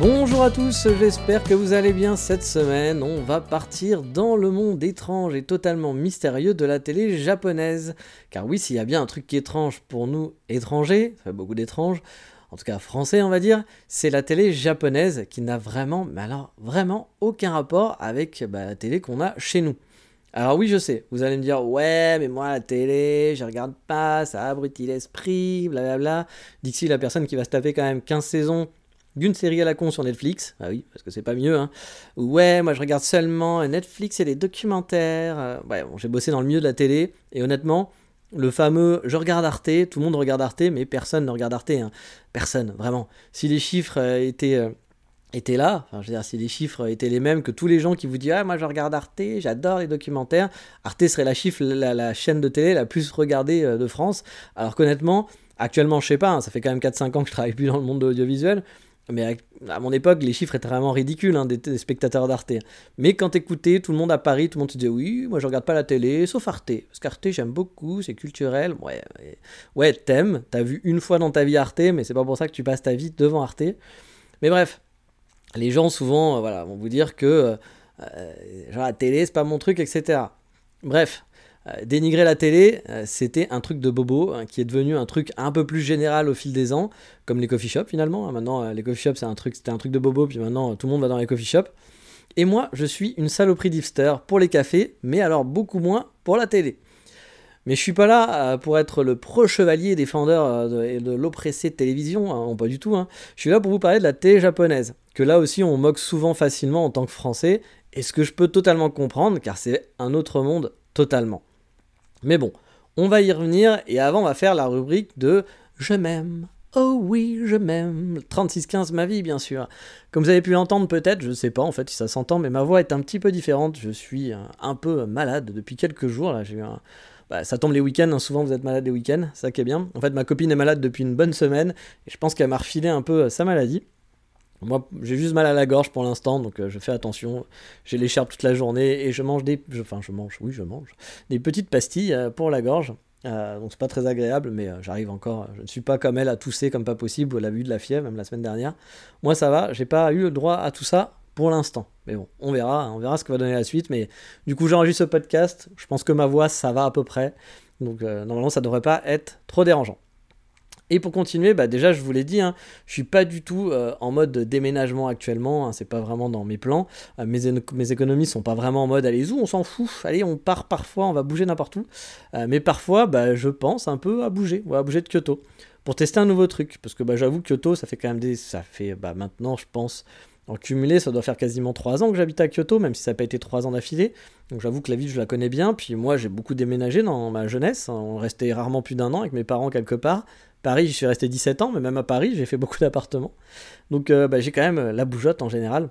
Bonjour à tous, j'espère que vous allez bien cette semaine. On va partir dans le monde étrange et totalement mystérieux de la télé japonaise. Car oui, s'il y a bien un truc qui est étrange pour nous étrangers, ça fait beaucoup d'étranges, en tout cas français on va dire, c'est la télé japonaise qui n'a vraiment, mais alors vraiment aucun rapport avec bah, la télé qu'on a chez nous. Alors oui, je sais, vous allez me dire, ouais, mais moi, la télé, je regarde pas, ça abrutit l'esprit, blablabla. Dixie, la personne qui va se taper quand même 15 saisons d'une série à la con sur Netflix, ah oui, parce que c'est pas mieux, hein. Ouais, moi je regarde seulement Netflix et les documentaires. Euh, ouais, bon, j'ai bossé dans le milieu de la télé, et honnêtement, le fameux je regarde Arte, tout le monde regarde Arte, mais personne ne regarde Arte, hein. Personne, vraiment. Si les chiffres euh, étaient. Euh, étaient là, enfin, je veux dire, si les chiffres étaient les mêmes que tous les gens qui vous disent Ah, moi je regarde Arte, j'adore les documentaires, Arte serait la, chiffre, la, chaîne de télé la plus regardée de France. Alors qu'honnêtement, actuellement, je sais pas, hein, ça fait quand même 4-5 ans que je travaille plus dans le monde de l'audiovisuel, mais à, mon époque, les chiffres étaient vraiment ridicules hein, des, spectateurs d'Arte. Mais quand t'écoutais, tout le monde à Paris, tout le monde te disait oui, moi je regarde pas la télé, sauf Arte. Parce qu'Arte, j'aime beaucoup, c'est culturel. Ouais, ouais, t'aimes, t'as vu une fois dans ta vie Arte, mais c'est pas pour ça que tu passes ta vie devant Arte. Mais bref, les gens souvent euh, voilà, vont vous dire que euh, euh, la télé, c'est pas mon truc, etc. Bref, euh, dénigrer la télé, euh, c'était un truc de bobo hein, qui est devenu un truc un peu plus général au fil des ans, comme les coffee shops finalement. Hein. Maintenant, euh, les coffee shops, c'était un truc de bobo, puis maintenant tout le monde va dans les coffee shops. Et moi, je suis une saloperie d'hipster pour les cafés, mais alors beaucoup moins pour la télé. Mais je suis pas là pour être le pro-chevalier défendeur de, de l'oppressé télévision, hein, pas du tout. Je suis là pour vous parler de la télé japonaise, que là aussi on moque souvent facilement en tant que français, et ce que je peux totalement comprendre, car c'est un autre monde totalement. Mais bon, on va y revenir et avant on va faire la rubrique de Je m'aime. Oh oui, je m'aime. 3615 ma vie, bien sûr. Comme vous avez pu l'entendre peut-être, je sais pas en fait si ça s'entend, mais ma voix est un petit peu différente. Je suis un peu malade depuis quelques jours. Là. Bah, ça tombe les week-ends, hein. souvent vous êtes malade les week-ends, ça qui est bien. En fait, ma copine est malade depuis une bonne semaine et je pense qu'elle m'a refilé un peu sa maladie. Moi, j'ai juste mal à la gorge pour l'instant, donc euh, je fais attention. J'ai l'écharpe toute la journée et je mange des. enfin, je mange, oui, je mange. Des petites pastilles euh, pour la gorge. Euh, donc, c'est pas très agréable, mais j'arrive encore. Je ne suis pas comme elle à tousser comme pas possible. Elle a eu de la fièvre, même la semaine dernière. Moi, ça va. J'ai pas eu le droit à tout ça pour l'instant. Mais bon, on verra. On verra ce que va donner la suite. Mais du coup, j'enregistre ce podcast. Je pense que ma voix, ça va à peu près. Donc, normalement, ça devrait pas être trop dérangeant. Et pour continuer, bah déjà je vous l'ai dit, hein, je suis pas du tout euh, en mode déménagement actuellement, hein, c'est pas vraiment dans mes plans. Euh, mes, mes, économies sont pas vraiment en mode allez où on s'en fout, allez on part parfois, on va bouger n'importe où. Euh, mais parfois bah, je pense un peu à bouger, ou à bouger de Kyoto pour tester un nouveau truc. Parce que bah, j'avoue Kyoto ça fait quand même des. ça fait maintenant je pense en cumulé, ça doit faire quasiment 3 ans que j'habite à Kyoto, même si ça n'a pas été 3 ans d'affilée. Donc j'avoue que la ville, je la connais bien. Puis moi, j'ai beaucoup déménagé dans ma jeunesse. On restait rarement plus d'un an avec mes parents quelque part. Paris, j'y suis resté 17 ans, mais même à Paris, j'ai fait beaucoup d'appartements. Donc euh, bah, j'ai quand même euh, la bougeotte en général.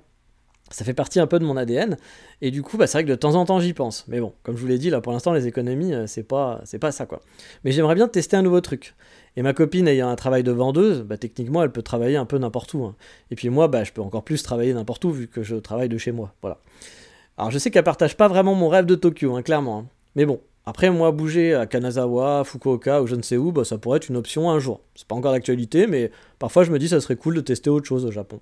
Ça fait partie un peu de mon ADN. Et du coup, bah, c'est vrai que de temps en temps, j'y pense. Mais bon, comme je vous l'ai dit, là pour l'instant, les économies, euh, c'est pas, c'est pas ça quoi. Mais j'aimerais bien tester un nouveau truc. Et ma copine ayant un travail de vendeuse, bah, techniquement, elle peut travailler un peu n'importe où. Hein. Et puis moi, bah, je peux encore plus travailler n'importe où vu que je travaille de chez moi. Voilà. Alors je sais qu'elle partage pas vraiment mon rêve de Tokyo, hein, clairement. Hein. Mais bon, après, moi, bouger à Kanazawa, Fukuoka ou je ne sais où, bah, ça pourrait être une option un jour. C'est pas encore d'actualité, mais parfois je me dis ça serait cool de tester autre chose au Japon.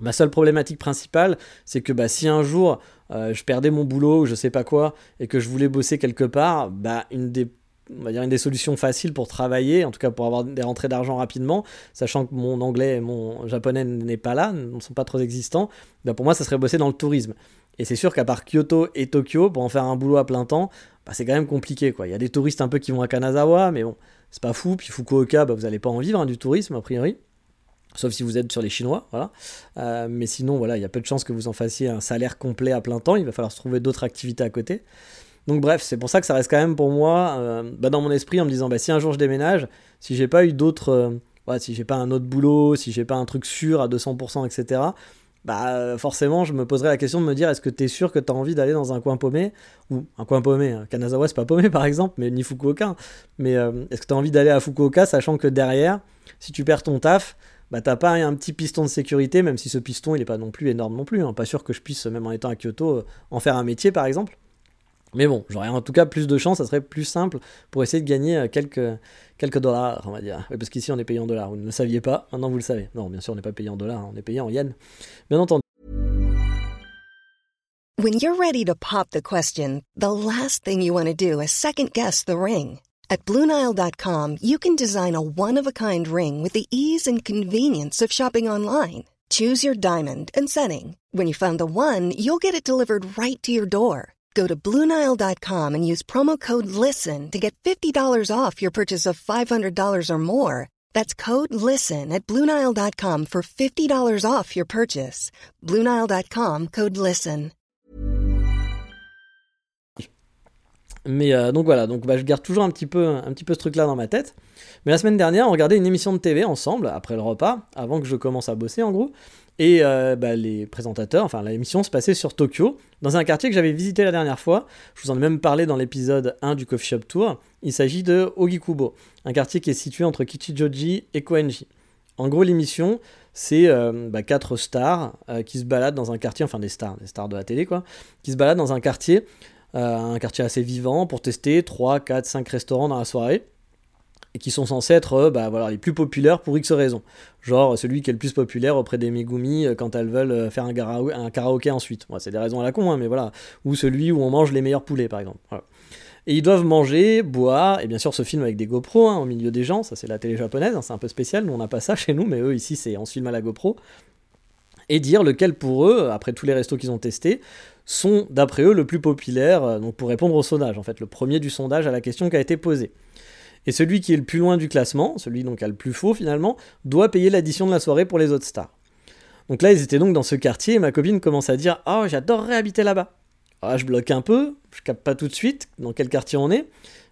Ma seule problématique principale, c'est que bah, si un jour euh, je perdais mon boulot ou je sais pas quoi, et que je voulais bosser quelque part, bah, une des solutions faciles pour travailler, en tout cas pour avoir des rentrées d'argent rapidement, sachant que mon anglais et mon japonais n'est pas là, ne sont pas trop existants, bah pour moi ça serait bosser dans le tourisme. Et c'est sûr qu'à part Kyoto et Tokyo, pour en faire un boulot à plein temps, bah c'est quand même compliqué. Quoi. Il y a des touristes un peu qui vont à Kanazawa, mais bon, c'est pas fou. Puis Fukuoka, bah, vous n'allez pas en vivre hein, du tourisme, a priori. Sauf si vous êtes sur les Chinois, voilà. Euh, mais sinon, voilà, il y a peu de chances que vous en fassiez un salaire complet à plein temps. Il va falloir se trouver d'autres activités à côté. Donc bref, c'est pour ça que ça reste quand même pour moi euh, bah, dans mon esprit en me disant bah, si un jour je déménage, si j'ai pas eu d'autres, euh, si j'ai pas un autre boulot, si j'ai pas un truc sûr à 200%, etc bah forcément, je me poserais la question de me dire est-ce que tu es sûr que tu as envie d'aller dans un coin paumé? Ou un coin paumé, hein. Kanazawa c'est pas paumé par exemple, mais ni Fukuoka. Mais euh, est-ce que tu envie d'aller à Fukuoka sachant que derrière, si tu perds ton taf, bah t'as pas un petit piston de sécurité, même si ce piston il est pas non plus énorme non plus. Hein. Pas sûr que je puisse, même en étant à Kyoto, euh, en faire un métier par exemple. Mais bon, j'aurais en tout cas plus de chance, ça serait plus simple pour essayer de gagner euh, quelques, quelques dollars, on va dire. parce qu'ici on est payé en dollars, vous ne le saviez pas, maintenant vous le savez. Non, bien sûr, on n'est pas payé en dollars, hein. on est payé en yens. Bien entendu. When you're ready to pop the question, the last thing you want to do is second guess the ring. At Bluenile.com, you can design a one-of-a-kind ring with the ease and convenience of shopping online. Choose your diamond and setting. When you find the one, you'll get it delivered right to your door. Go to Bluenile.com and use promo code LISTEN to get $50 off your purchase of $500 or more. That's code LISTEN at Bluenile.com for $50 off your purchase. Bluenile.com code LISTEN. Mais euh, donc voilà, donc bah, je garde toujours un petit, peu, un petit peu ce truc-là dans ma tête. Mais la semaine dernière, on regardait une émission de TV ensemble, après le repas, avant que je commence à bosser en gros. Et euh, bah, les présentateurs, enfin l'émission se passait sur Tokyo, dans un quartier que j'avais visité la dernière fois. Je vous en ai même parlé dans l'épisode 1 du Coffee Shop Tour. Il s'agit de Ogikubo, un quartier qui est situé entre Kichijoji et Koenji. En gros, l'émission, c'est euh, bah, quatre stars euh, qui se baladent dans un quartier, enfin des stars, des stars de la télé quoi, qui se baladent dans un quartier, un quartier assez vivant pour tester 3, 4, 5 restaurants dans la soirée et qui sont censés être euh, bah, voilà, les plus populaires pour X raisons. Genre celui qui est le plus populaire auprès des Megumi euh, quand elles veulent euh, faire un, un karaoké ensuite. c'est des raisons à la con, hein, mais voilà. Ou celui où on mange les meilleurs poulets, par exemple. Et ils doivent manger, boire, et bien sûr ce film avec des GoPro hein, au milieu des gens, ça c'est la télé japonaise, hein, c'est un peu spécial, nous on n'a pas ça chez nous, mais eux ici c'est on se filme à la GoPro. Et dire lequel pour eux, après tous les restos qu'ils ont testés, sont d'après eux le plus populaire, donc pour répondre au sondage, en fait, le premier du sondage à la question qui a été posée. Et celui qui est le plus loin du classement, celui donc a le plus faux finalement, doit payer l'addition de la soirée pour les autres stars. Donc là, ils étaient donc dans ce quartier et ma copine commence à dire Oh, j'adorerais habiter là-bas. Ah, je bloque un peu, je capte pas tout de suite dans quel quartier on est,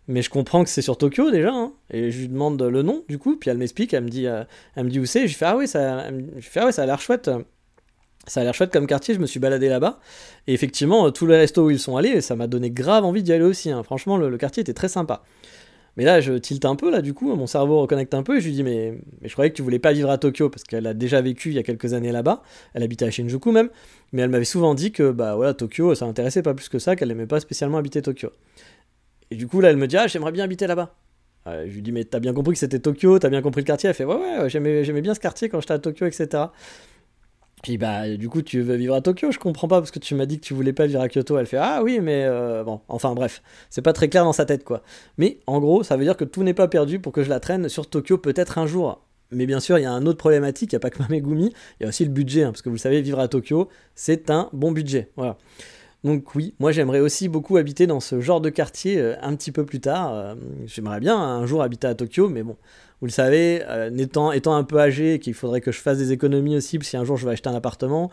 mais je comprends que c'est sur Tokyo déjà. Hein. et je lui demande le nom du coup, puis elle m'explique, elle me dit, euh, elle me dit où c'est. Je fais Ah oui, ça, je ah ça a l'air chouette. Ça a l'air chouette comme quartier, je me suis baladé là-bas. Et effectivement, tous les restos où ils sont allés, ça m'a donné grave envie d'y aller aussi. Hein. Franchement, le, quartier était très sympa. Mais là, je tilte un peu, là, du coup, mon cerveau reconnecte un peu, et je lui dis, mais, je croyais que tu voulais pas vivre à Tokyo, parce qu'elle a déjà vécu il y a quelques années là-bas, elle habitait à Shinjuku même, mais elle m'avait souvent dit que, bah voilà, Tokyo, ça l'intéressait pas plus que ça, qu'elle aimait pas spécialement habiter Tokyo. Et du coup, là, elle me dit, ah, j'aimerais bien habiter là-bas. je lui dis, mais t'as bien compris que c'était Tokyo, t'as bien compris le quartier? Elle fait, ouais, ouais, j'aimais bien ce quartier quand j'étais à Tokyo, etc. Puis bah du coup tu veux vivre à Tokyo, je comprends pas parce que tu m'as dit que tu voulais pas vivre à Kyoto. Elle fait ah oui mais euh, bon enfin bref c'est pas très clair dans sa tête quoi. Mais en gros ça veut dire que tout n'est pas perdu pour que je la traîne sur Tokyo peut-être un jour. Mais bien sûr il y a un autre problématique, il y a pas que Mamegumi, il y a aussi le budget hein, parce que vous le savez vivre à Tokyo c'est un bon budget. Voilà. Donc oui, moi j'aimerais aussi beaucoup habiter dans ce genre de quartier euh, un petit peu plus tard. Euh, j'aimerais bien un jour habiter à Tokyo, mais bon, vous le savez, euh, étant, un peu âgé, qu'il faudrait que je fasse des économies aussi si un jour je vais acheter un appartement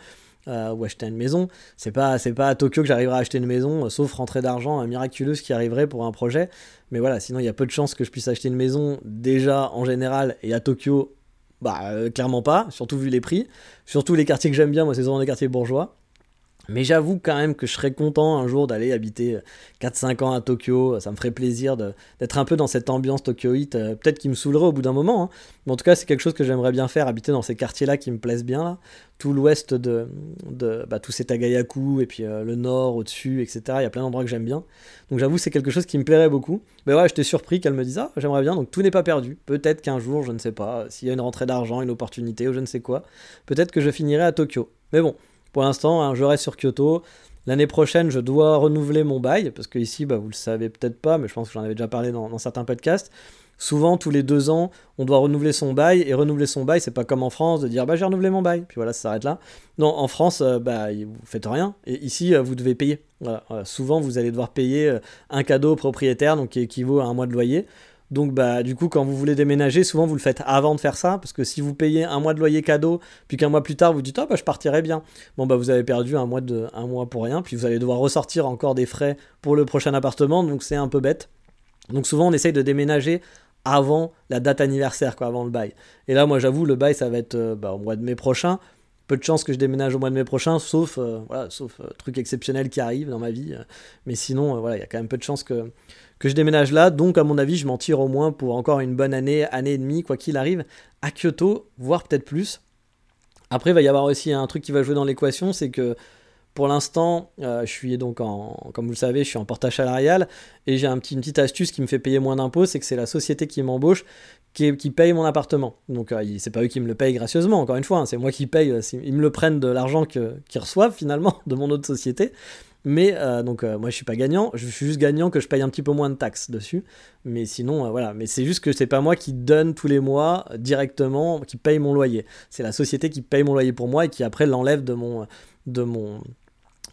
ou acheter une maison. C'est pas, pas à Tokyo que j'arriverai à acheter une maison, sauf rentrée d'argent miraculeuse qui arriverait pour un projet. Mais voilà, sinon il y a peu de chances que je puisse acheter une maison déjà en général et à Tokyo, bah clairement pas, surtout vu les prix. Surtout les quartiers que j'aime bien, moi c'est souvent des quartiers bourgeois. Mais j'avoue quand même que je serais content un jour d'aller habiter 4-5 ans à Tokyo. Ça me ferait plaisir d'être un peu dans cette ambiance tokyoïte. Euh, peut-être qu'il me saoulerait au bout d'un moment. Hein. Mais en tout cas, c'est quelque chose que j'aimerais bien faire, habiter dans ces quartiers-là qui me plaisent bien. Tout l'ouest de, de bah, tous ces Tagayaku et puis euh, le nord au-dessus, etc. Il y a plein d'endroits que j'aime bien. Donc j'avoue, c'est quelque chose qui me plairait beaucoup. Mais ouais, j'étais surpris qu'elle me dise Ah, j'aimerais bien. Donc tout n'est pas perdu. Peut-être qu'un jour, je ne sais pas, s'il y a une rentrée d'argent, une opportunité ou je ne sais quoi, peut-être que je finirai à Tokyo. Mais bon, pour l'instant, hein, je reste sur Kyoto. L'année prochaine, je dois renouveler mon bail, parce que ici, bah, vous le savez peut-être pas, mais je pense que j'en avais déjà parlé dans, certains podcasts. Souvent, tous les deux ans, on doit renouveler son bail, et renouveler son bail, c'est pas comme en France de dire bah j'ai renouvelé mon bail, puis voilà, ça s'arrête là. Non, en France, euh, bah vous faites rien, et ici, euh, vous devez payer. Souvent, vous allez devoir payer euh, un cadeau au propriétaire, donc qui équivaut à un mois de loyer. Donc bah du coup quand vous voulez déménager, souvent vous le faites avant de faire ça, parce que si vous payez un mois de loyer cadeau, puis qu'un mois plus tard vous dites ah bah je partirai bien, bon bah vous avez perdu un mois de un mois pour rien, puis vous allez devoir ressortir encore des frais pour le prochain appartement, donc c'est un peu bête. Donc souvent on essaye de déménager avant la date anniversaire, quoi, avant le bail. Et là moi j'avoue le bail ça va être euh, bah, au mois de mai prochain. Peu de chances que je déménage au mois de mai prochain, sauf, euh, voilà, sauf truc exceptionnel qui arrive dans ma vie. mais sinon, voilà, il y a quand même peu de chances que, que je déménage là. Donc, à mon avis, je m'en tire au moins pour encore une bonne année, année et demie, quoi qu'il arrive, à Kyoto, voire peut-être plus. Après, il va y avoir aussi un truc qui va jouer dans l'équation, c'est que pour l'instant, euh, je suis donc en, comme vous le savez, je suis en portage salarial et j'ai une petite astuce qui me fait payer moins d'impôts, c'est que c'est la société qui m'embauche qui, paye mon appartement. Donc euh, c'est pas eux qui me le payent gracieusement, encore une fois, hein, c'est moi qui paye, euh, ils me le prennent de l'argent qu'ils reçoivent finalement de mon autre société. Mais donc moi je suis pas gagnant, je suis juste gagnant que je paye un petit peu moins de taxes dessus. Mais sinon voilà, mais c'est juste que c'est pas moi qui donne tous les mois directement, qui paye mon loyer. C'est la société qui paye mon loyer pour moi et qui après l'enlève de mon de mon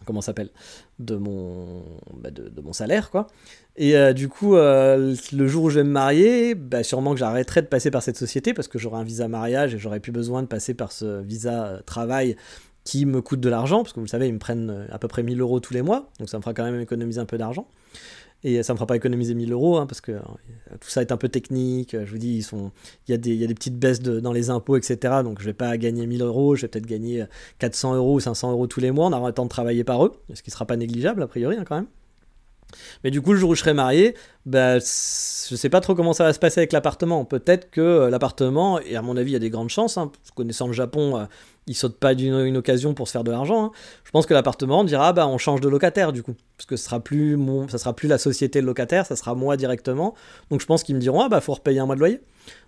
comment s'appelle? De mon bah, de, mon salaire quoi. Et euh, du coup euh, le jour où je vais me marier bah, sûrement que j'arrêterai de passer par cette société parce que j'aurai un visa mariage et j'aurai plus besoin de passer par ce visa euh, travail qui me coûte de l'argent parce que vous le savez ils me prennent à peu près 1000 euros tous les mois. Donc ça me fera quand même économiser un peu d'argent et ça me fera pas économiser 1000 euros, hein, parce que euh, tout ça est un peu technique. Je vous dis, ils sont, il y, a des, il y a des petites baisses de, dans les impôts, etc. Donc je vais pas gagner 1000 euros, je vais peut-être gagner 400 euros ou 500 euros tous les mois en avoir le temps de travailler par eux, ce qui sera pas négligeable a priori hein, quand même. Mais du coup, le jour où je serai marié, bah, je sais pas trop comment ça va se passer avec l'appartement. Peut-être que euh, l'appartement, et à mon avis, il y a des grandes chances, hein, connaissant le Japon, euh, ils sautent pas d'une occasion pour se faire de l'argent. Hein. Je pense que l'appartement dira, bah, on change de locataire du coup, parce que ce sera plus mon, ça sera plus la société de locataire, ça sera moi directement. Donc je pense qu'ils me diront, ah bah, faut repayer un mois de loyer.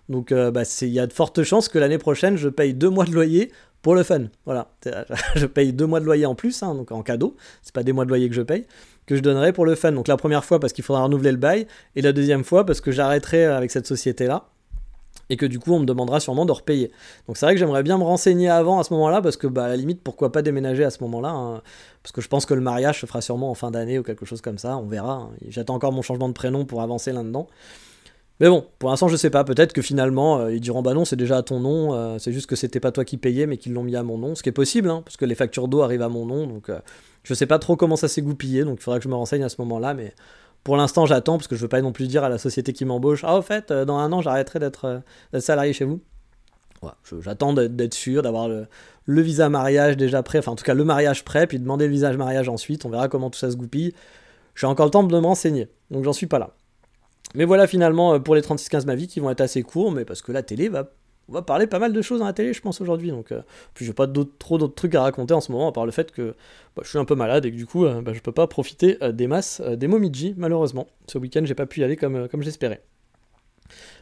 Donc euh, bah, il y a de fortes chances que l'année prochaine, je paye deux mois de loyer pour le fun. Voilà, je paye deux mois de loyer en plus, hein, donc en cadeau. C'est pas des mois de loyer que je paye que je donnerai pour le fun. Donc la première fois parce qu'il faudra renouveler le bail, et la deuxième fois parce que j'arrêterai avec cette société-là, et que du coup on me demandera sûrement de repayer. Donc c'est vrai que j'aimerais bien me renseigner avant à ce moment-là, parce que bah, à la limite, pourquoi pas déménager à ce moment-là hein. Parce que je pense que le mariage se fera sûrement en fin d'année ou quelque chose comme ça, on verra. Hein. J'attends encore mon changement de prénom pour avancer là-dedans. Mais bon, pour l'instant, je sais pas. Peut-être que finalement, euh, ils diront bah non, c'est déjà à ton nom. Euh, c'est juste que c'était pas toi qui payais, mais qu'ils l'ont mis à mon nom. Ce qui est possible, hein, parce que les factures d'eau arrivent à mon nom. Donc, euh, je sais pas trop comment ça s'est goupillé. Donc, il faudra que je me renseigne à ce moment-là. Mais pour l'instant, j'attends parce que je veux pas non plus dire à la société qui m'embauche Ah, au fait, dans un an, j'arrêterai d'être salarié chez vous. j'attends d'être sûr, d'avoir le, le, visa mariage déjà prêt. Enfin, en tout cas, le mariage prêt, puis demander le visa mariage ensuite. On verra comment tout ça se goupille. J'ai encore le temps de me renseigner. Donc, j'en suis pas là. Mais voilà finalement euh, pour les 36-15 ma vie qui vont être assez courts, mais parce que la télé va, on va parler pas mal de choses dans la télé, je pense aujourd'hui. Donc, euh, puis j'ai pas trop d'autres trucs à raconter en ce moment, à part le fait que bah, je suis un peu malade et que du coup, euh, bah, je peux pas profiter des masses des Momiji, malheureusement. Ce week-end, j'ai pas pu y aller comme, comme j'espérais.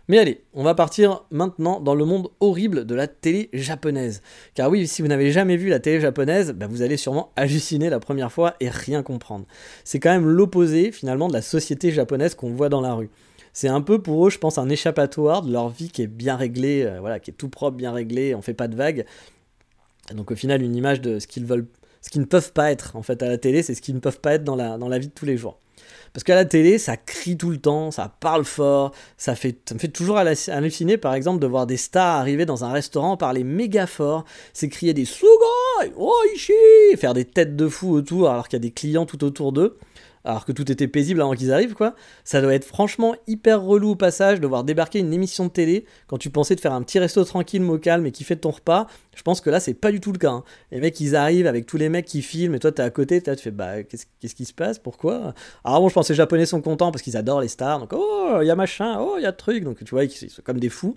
Mais allez, on va partir maintenant dans le monde horrible de la télé japonaise. Car oui, si vous n'avez jamais vu la télé japonaise, bah, vous allez sûrement halluciner la première fois et rien comprendre. C'est quand même l'opposé finalement de la société japonaise qu'on voit dans la rue. C'est un peu pour eux, je pense, un échappatoire de leur vie qui est bien réglée, euh, voilà, qui est tout propre, bien réglé, on fait pas de vagues. Donc au final, une image de ce qu'ils veulent, ce qu'ils ne peuvent pas être en fait à la télé, c'est ce qu'ils ne peuvent pas être dans la, dans la vie de tous les jours. Parce qu'à la télé, ça crie tout le temps, ça parle fort, ça, fait, ça me fait toujours halluciner, par exemple, de voir des stars arriver dans un restaurant, parler méga fort, s'écrier des Sugoi, Oishi, faire des têtes de fou autour alors qu'il y a des clients tout autour d'eux alors que tout était paisible avant qu'ils arrivent, quoi. Ça doit être franchement hyper relou au passage de voir débarquer une émission de télé quand tu pensais de faire un petit resto tranquille, mot calme et qui fait ton repas. Je pense que là, c'est pas du tout le cas. Hein. Les mecs, ils arrivent avec tous les mecs qui filment et toi, t'es à côté, tu fais bah, qu'est-ce qui se passe? Pourquoi? Alors bon, je pense que les Japonais sont contents parce qu'ils adorent les stars. Donc, oh, il y a machin, oh, il y a truc. Donc, tu vois, ils sont comme des fous.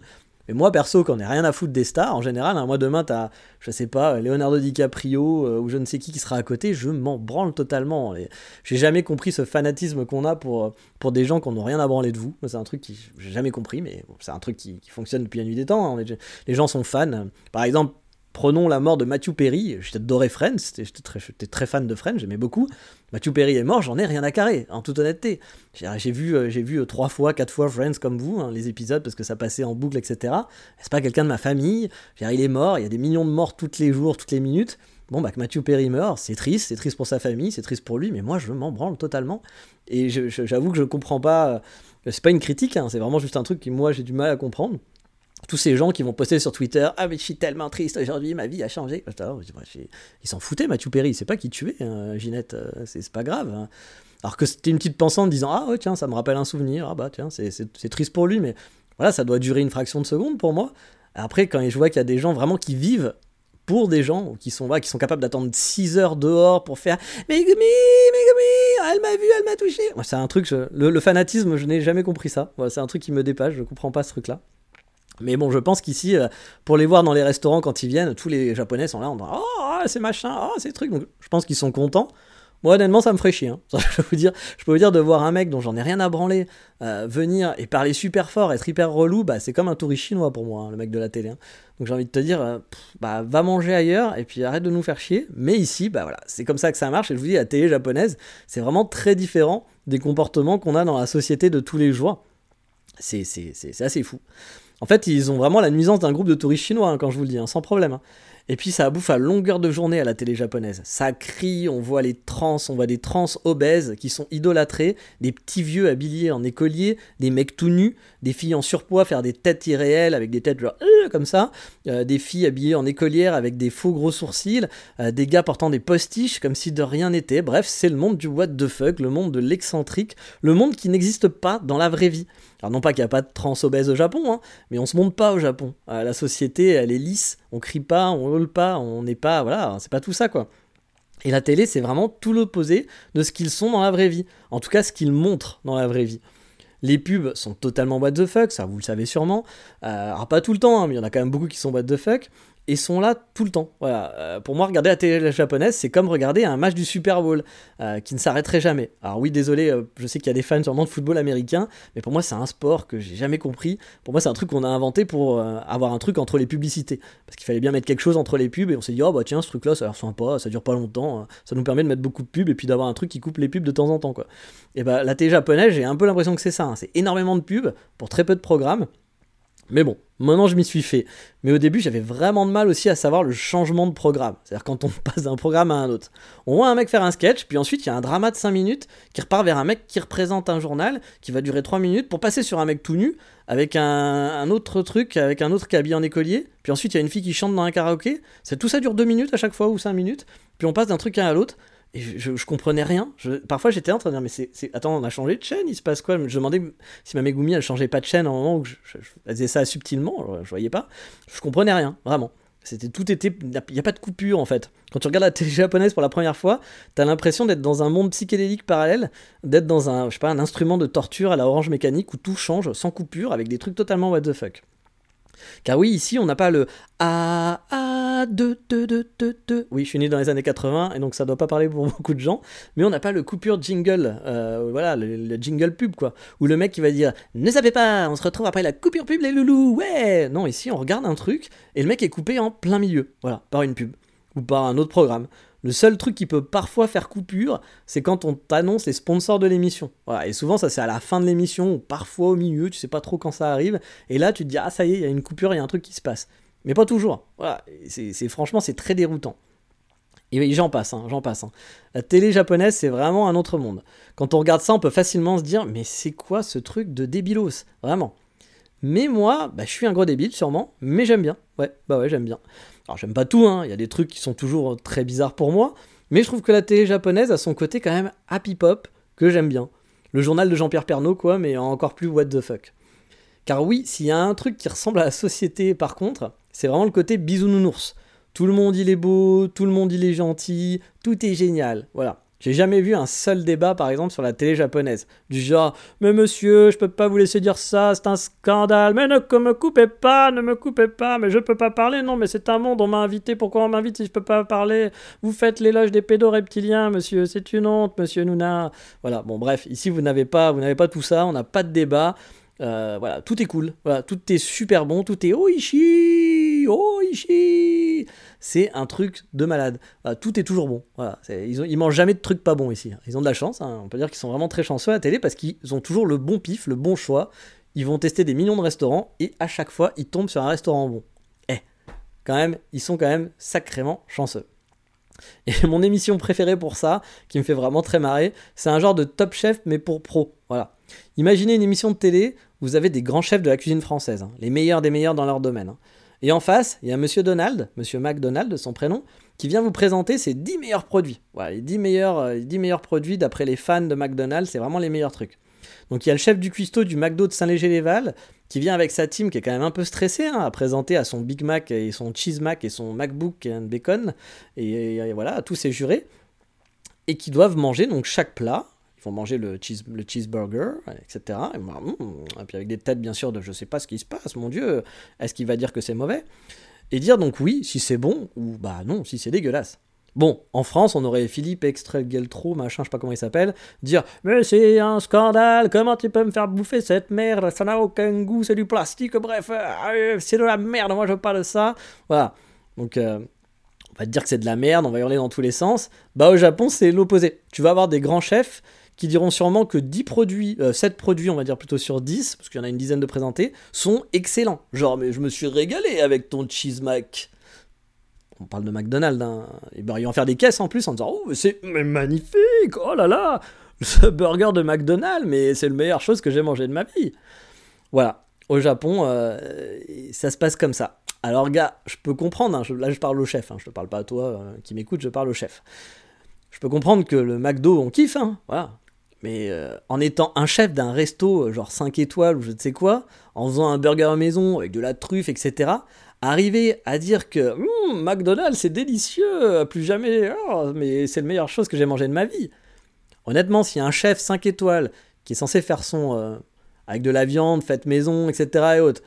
Mais moi, perso, quand on rien à foutre des stars, en général, hein, moi demain, t'as, je sais pas, Leonardo DiCaprio euh, ou je ne sais qui qui sera à côté, je m'en branle totalement. j'ai jamais compris ce fanatisme qu'on a pour, pour des gens qui n'ont rien à branler de vous. C'est un truc que j'ai jamais compris, mais c'est un truc qui, fonctionne depuis la nuit des temps. Hein. Les gens sont fans. Par exemple, Prenons la mort de Matthew Perry. J'adorais Friends, j'étais très, très, fan de Friends, j'aimais beaucoup. Matthew Perry est mort, j'en ai rien à carrer, en toute honnêteté. J'ai vu, euh, j'ai vu euh, trois fois, quatre fois Friends comme vous, hein, les épisodes, parce que ça passait en boucle, etc. C'est pas quelqu'un de ma famille? Il est mort, il y a des millions de morts tous les jours, toutes les minutes. Bon, bah, que Matthew Perry meurt, c'est triste, c'est triste pour sa famille, c'est triste pour lui, mais moi, je m'en branle totalement. Et j'avoue que je comprends pas. Euh, c'est pas une critique, hein, c'est vraiment juste un truc que moi, j'ai du mal à comprendre tous ces gens qui vont poster sur Twitter Ah, mais je suis tellement triste aujourd'hui, ma vie a changé. Ils s'en foutaient, Mathieu Perry, c'est pas qui tuait, hein, Ginette, euh, c'est pas grave. Hein. Alors que c'était une petite pensée en disant Ah, ouais, tiens, ça me rappelle un souvenir, ah bah tiens, c'est triste pour lui, mais voilà, ça doit durer une fraction de seconde pour moi. Après, quand je vois qu'il y a des gens vraiment qui vivent pour des gens qui sont, qui sont capables d'attendre 6 heures dehors pour faire Megumi, Megumi, elle m'a vu, elle m'a touché. c'est un truc, le, fanatisme, je n'ai jamais compris ça. c'est un truc qui me dépasse, je comprends pas ce truc-là. Mais bon, je pense qu'ici, euh, pour les voir dans les restaurants quand ils viennent, tous les Japonais sont là en disant Oh, c'est machin, oh, c'est truc. Donc je pense qu'ils sont contents. Moi, honnêtement, ça me ferait chier. Hein. je, peux vous dire, je peux vous dire de voir un mec dont j'en ai rien à branler euh, venir et parler super fort, être hyper relou, bah, c'est comme un touriste chinois pour moi, hein, le mec de la télé. Hein. Donc j'ai envie de te dire, euh, bah, va manger ailleurs et puis arrête de nous faire chier. Mais ici, bah voilà, c'est comme ça que ça marche. Et je vous dis, la télé japonaise, c'est vraiment très différent des comportements qu'on a dans la société de tous les jours. C'est assez fou. En fait, ils ont vraiment la nuisance d'un groupe de touristes chinois, quand je vous le dis, sans problème. Et puis ça bouffe à longueur de journée à la télé japonaise. Ça crie, on voit les trans, on voit des trans obèses qui sont idolâtrés, des petits vieux habillés en écolier, des mecs tout nus, des filles en surpoids faire des têtes irréelles avec des têtes genre euh, comme ça, euh, des filles habillées en écolière avec des faux gros sourcils, euh, des gars portant des postiches comme si de rien n'était. Bref, c'est le monde du what the fuck, le monde de l'excentrique, le monde qui n'existe pas dans la vraie vie. Alors non pas qu'il n'y a pas de trans obèses au Japon, hein, mais on se monte pas au Japon. la société, elle est lisse, on crie pas, on hurle pas, on n'est pas, voilà, c'est pas tout ça quoi. Et la télé, c'est vraiment tout l'opposé de ce qu'ils sont dans la vraie vie. En tout cas, ce qu'ils montrent dans la vraie vie. Les pubs sont totalement what the fuck, ça vous le savez sûrement. Euh, alors pas tout le temps, hein, mais il y en a quand même beaucoup qui sont what the fuck et sont là tout le temps. Voilà. Euh, pour moi, regarder la télé japonaise, c'est comme regarder un match du Super Bowl euh, qui ne s'arrêterait jamais. Alors oui, désolé, euh, je sais qu'il y a des fans sûrement de football américain, mais pour moi, c'est un sport que j'ai jamais compris. Pour moi, c'est un truc qu'on a inventé pour avoir un truc entre les publicités, parce qu'il fallait bien mettre quelque chose entre les pubs et on s'est dit oh bah tiens, ce truc-là, ça a l'air sympa, ça dure pas longtemps, ça nous permet de mettre beaucoup de pubs et puis d'avoir un truc qui coupe les pubs de temps en temps quoi. Et bah la télé japonaise, j'ai un peu l'impression que c'est ça. Hein. C'est énormément de pubs pour très peu de programmes. Mais bon, maintenant je m'y suis fait. Mais au début, j'avais vraiment de mal aussi à savoir le changement de programme. C'est-à-dire quand on passe d'un programme à un autre. On voit un mec faire un sketch, puis ensuite il y a un drama de 5 minutes qui repart vers un mec qui représente un journal, qui va durer 3 minutes, pour passer sur un mec tout nu, avec un, autre truc, avec un autre qui est habillé en écolier. Puis ensuite il y a une fille qui chante dans un karaoké. Tout ça dure 2 minutes à chaque fois, ou 5 minutes. Puis on passe d'un truc à l'autre. Et je, comprenais rien. parfois, j'étais en train de dire, mais c'est, attends, on a changé de chaîne, il se passe quoi? Je me demandais si ma Megumi, elle changeait pas de chaîne à un moment où je, faisais ça subtilement, je, voyais pas. Je comprenais rien, vraiment. C'était tout était, il n'y a pas de coupure en fait. Quand tu regardes la télé japonaise pour la première fois, t'as l'impression d'être dans un monde psychédélique parallèle, d'être dans un, je sais pas, un instrument de torture à la orange mécanique où tout change sans coupure avec des trucs totalement what the fuck. Car oui, ici, on n'a pas le A, A, 2, 2, 2, 2, 2. Oui, je suis né dans les années 80, et donc ça doit pas parler pour beaucoup de gens, mais on n'a pas le coupure jingle, euh, voilà, le, jingle pub, quoi. Où le mec qui va dire Ne savez pas, on se retrouve après la coupure pub, les loulous, ouais. Non, ici, on regarde un truc, et le mec est coupé en plein milieu, voilà, par une pub, ou par un autre programme. Le seul truc qui peut parfois faire coupure, c'est quand on t'annonce les sponsors de l'émission. Et souvent ça c'est à la fin de l'émission ou parfois au milieu, tu sais pas trop quand ça arrive, et là tu te dis ah ça y est, il y a une coupure, il y a un truc qui se passe. Mais pas toujours. Voilà, c'est franchement c'est très déroutant. Et j'en passe, hein, j'en passe. Hein. La télé japonaise, c'est vraiment un autre monde. Quand on regarde ça, on peut facilement se dire, mais c'est quoi ce truc de débilos Vraiment? Mais moi, bah, je suis un gros débile, sûrement, mais j'aime bien. Ouais, bah ouais, j'aime bien. Alors j'aime pas tout, hein. il y a des trucs qui sont toujours très bizarres pour moi, mais je trouve que la télé japonaise a son côté quand même happy pop que j'aime bien. Le journal de Jean-Pierre Pernaud, quoi, mais encore plus what the fuck. Car oui, s'il y a un truc qui ressemble à la société par contre, c'est vraiment le côté bisounours. Tout le monde il est beau, tout le monde il est gentil, tout est génial. Voilà. J'ai jamais vu un seul débat, par exemple, sur la télé japonaise. Du genre, mais monsieur, je peux pas vous laisser dire ça, c'est un scandale. Mais ne me coupez pas, ne me coupez pas, mais je peux pas parler. Non, mais c'est un monde, on m'a invité, pourquoi on m'invite si je peux pas parler? Vous faites l'éloge des pédoreptiliens, monsieur, c'est une honte, monsieur Nouna. Voilà, bon, bref, ici, vous n'avez pas, vous n'avez pas tout ça, on n'a pas de débat. Euh, voilà, tout est cool, voilà, tout est super bon, tout est oishi, oishi c'est un truc de malade. tout est toujours bon. Ils, mangent jamais de trucs pas bons ici. Ils ont de la chance, hein. on peut dire qu'ils sont vraiment très chanceux à la télé parce qu'ils ont toujours le bon pif, le bon choix. Ils vont tester des millions de restaurants et à chaque fois, ils tombent sur un restaurant bon. Eh, quand même, ils sont quand même sacrément chanceux. Et mon émission préférée pour ça, qui me fait vraiment très marrer, c'est un genre de top chef mais pour pro. Voilà. Imaginez une émission de télé, vous avez des grands chefs de la cuisine française, hein. les meilleurs des meilleurs dans leur domaine. Hein. Et en face, il y a Monsieur Donald, Monsieur McDonald son prénom, qui vient vous présenter ses 10 meilleurs produits. Voilà, les 10 meilleurs, euh, meilleurs produits d'après les fans de McDonald's, c'est vraiment les meilleurs trucs. Donc il y a le chef du cuistot du McDo de Saint-Léger-les-Valles qui vient avec sa team qui est quand même un peu stressée hein, à présenter à son Big Mac et son Cheese Mac et son MacBook et un bacon et, voilà à tous ses jurés et qui doivent manger donc chaque plat. Ils vont manger le, cheese, le cheeseburger, etc. Et, puis avec des têtes bien sûr de je sais pas ce qui se passe, mon Dieu, est-ce qu'il va dire que c'est mauvais? Et dire donc oui si c'est bon ou bah non si c'est dégueulasse. Bon, en France, on aurait Philippe Extregeltro, machin, je sais pas comment il s'appelle, dire Mais c'est un scandale, comment tu peux me faire bouffer cette merde? Ça n'a aucun goût, c'est du plastique, bref, euh, c'est de la merde, moi je veux pas de ça. Voilà. Donc, euh, on va te dire que c'est de la merde, on va hurler dans tous les sens. Bah, au Japon, c'est l'opposé. Tu vas avoir des grands chefs qui diront sûrement que 10 produits, 7 euh, produits, on va dire plutôt sur 10, parce qu'il y en a une dizaine de présentés, sont excellents. Genre, mais je me suis régalé avec ton cheese mac on parle de McDonald's, hein. et ben, ils vont faire des caisses en plus en disant Oh, c'est magnifique, oh là là, ce burger de McDonald's, mais c'est la meilleure chose que j'ai mangé de ma vie. Voilà, au Japon, euh, ça se passe comme ça. Alors, gars, je peux comprendre, hein, là je parle au chef, hein, je te parle pas à toi euh, qui m'écoute, je parle au chef. Je peux comprendre que le McDo, on kiffe, voilà. Mais euh, en étant un chef d'un resto, genre 5 étoiles ou je ne sais quoi, en faisant un burger à maison avec de la truffe, etc., arriver à dire que hum, McDonald's c'est délicieux, plus jamais, oh, mais c'est la meilleure chose que j'ai mangé de ma vie. Honnêtement, a un chef 5 étoiles qui est censé faire son euh, avec de la viande faite maison, etc. et autres,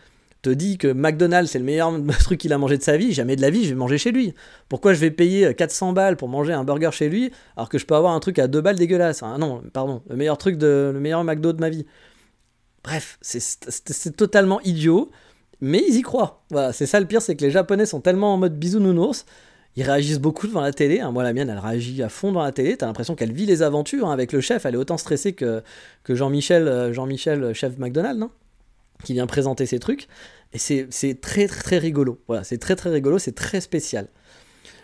te dit que McDonald's c'est le meilleur truc qu'il a mangé de sa vie, jamais de la vie je vais manger chez lui. Pourquoi je vais payer 400 balles pour manger un burger chez lui alors que je peux avoir un truc à 2 balles dégueulasse ah Non, pardon, le meilleur truc de le meilleur McDo de ma vie. Bref, c'est totalement idiot mais ils y croient. Voilà, c'est ça le pire, c'est que les Japonais sont tellement en mode bisounours, ils réagissent beaucoup devant la télé. Hein. Moi, la mienne, elle réagit à fond devant la télé. T'as l'impression qu'elle vit les aventures hein. avec le chef. Elle est autant stressée que, que Jean-Michel, euh, Jean-Michel, chef McDonald's, non? Qui vient présenter ses trucs. Et c'est, très, très, très rigolo. Voilà, c'est très, très rigolo, c'est très spécial.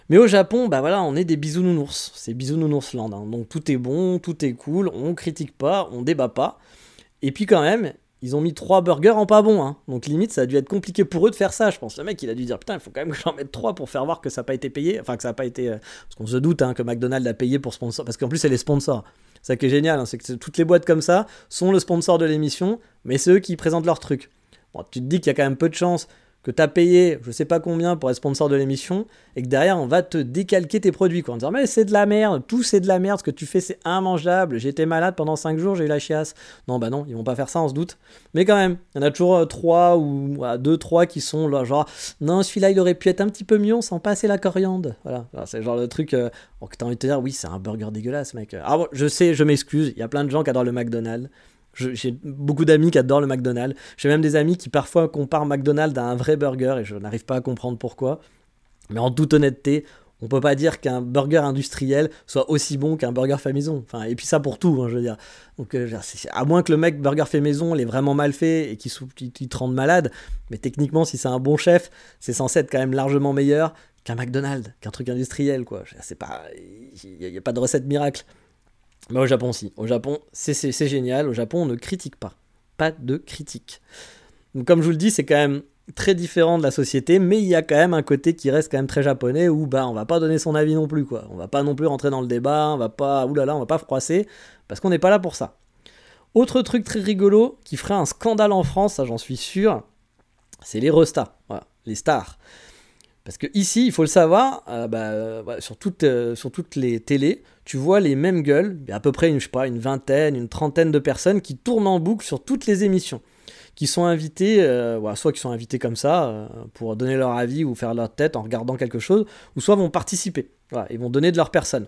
Mais au Japon, bah voilà, on est des bisounours. C'est bisounoursland. Hein. Donc tout est bon, tout est cool, on critique pas, on débat pas. Et puis quand même, ils ont mis trois burgers en pas bon. Hein. Donc limite, ça a dû être compliqué pour eux de faire ça. Je pense le mec, il a dû dire putain, il faut quand même que j'en mette trois pour faire voir que ça n'a pas été payé. Enfin, que ça n'a pas été. Euh, parce qu'on se doute hein, que McDonald's a payé pour sponsor. Parce qu'en plus, c'est les sponsors. Ça qui est génial, hein, c'est que toutes les boîtes comme ça sont le sponsor de l'émission, mais c'est eux qui présentent leur truc. Bon, tu te dis qu'il y a quand même peu de chance que tu as payé je sais pas combien pour être sponsor de l'émission et que derrière on va te décalquer tes produits quoi en disant mais c'est de la merde, tout c'est de la merde, ce que tu fais c'est immangeable, j'étais malade pendant 5 jours, j'ai eu la chiasse. Non bah non, ils vont pas faire ça on se doute. Mais quand même, il y en a toujours 3 euh, ou 2 3 qui sont là genre non, celui-là il aurait pu être un petit peu mieux sans passer la coriandre. Voilà, c'est genre le truc euh, que tu as envie de te dire oui, c'est un burger dégueulasse mec. Ah bon, je sais, je m'excuse, il y a plein de gens qui adorent le McDonald's. J'ai beaucoup d'amis qui adorent le McDonald's. J'ai même des amis qui parfois comparent McDonald's à un vrai burger et je n'arrive pas à comprendre pourquoi. Mais en toute honnêteté, on peut pas dire qu'un burger industriel soit aussi bon qu'un burger fait maison. Enfin, et puis ça pour tout, hein, je veux dire. Donc, euh, à moins que le mec burger fait maison l'ait vraiment mal fait et qu'il te rende malade, mais techniquement, si c'est un bon chef, c'est censé être quand même largement meilleur qu'un McDonald's, qu'un truc industriel, quoi. Il n'y a, pas de recette miracle. Mais au Japon, si. Au Japon, c'est génial. Au Japon, on ne critique pas. Pas de critique. Donc, comme je vous le dis, c'est quand même très différent de la société, mais il y a quand même un côté qui reste quand même très japonais où bah on va pas donner son avis non plus quoi. On va pas non plus rentrer dans le débat, on va pas oulala, on va pas froisser parce qu'on n'est pas là pour ça. Autre truc très rigolo qui ferait un scandale en France, ça j'en suis sûr, c'est les restas, les stars. Parce que ici, il faut le savoir, euh, bah, euh, sur, euh, sur toutes les télés, tu vois les mêmes gueules, à peu près une, vingtaine, une trentaine de personnes qui tournent en boucle sur toutes les émissions, qui sont invités, soit qui sont invités comme ça pour donner leur avis ou faire leur tête en regardant quelque chose, ou soit vont participer, ils vont donner de leur personne.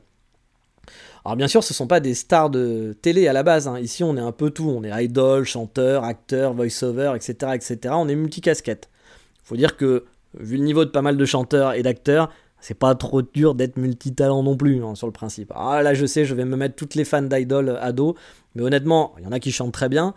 Alors bien sûr, ce ne sont pas des stars de télé à la base. Hein. Ici, on est un peu tout. On est idol, chanteur, acteur, voice-over, etc., etc. On est multicasquette. Il faut dire que, vu le niveau de pas mal de chanteurs et d'acteurs, c'est pas trop dur d'être multitalent non plus, hein, sur le principe. Ah là, je sais, je vais me mettre toutes les fans d'idol à dos, mais honnêtement, il y en a qui chantent très bien,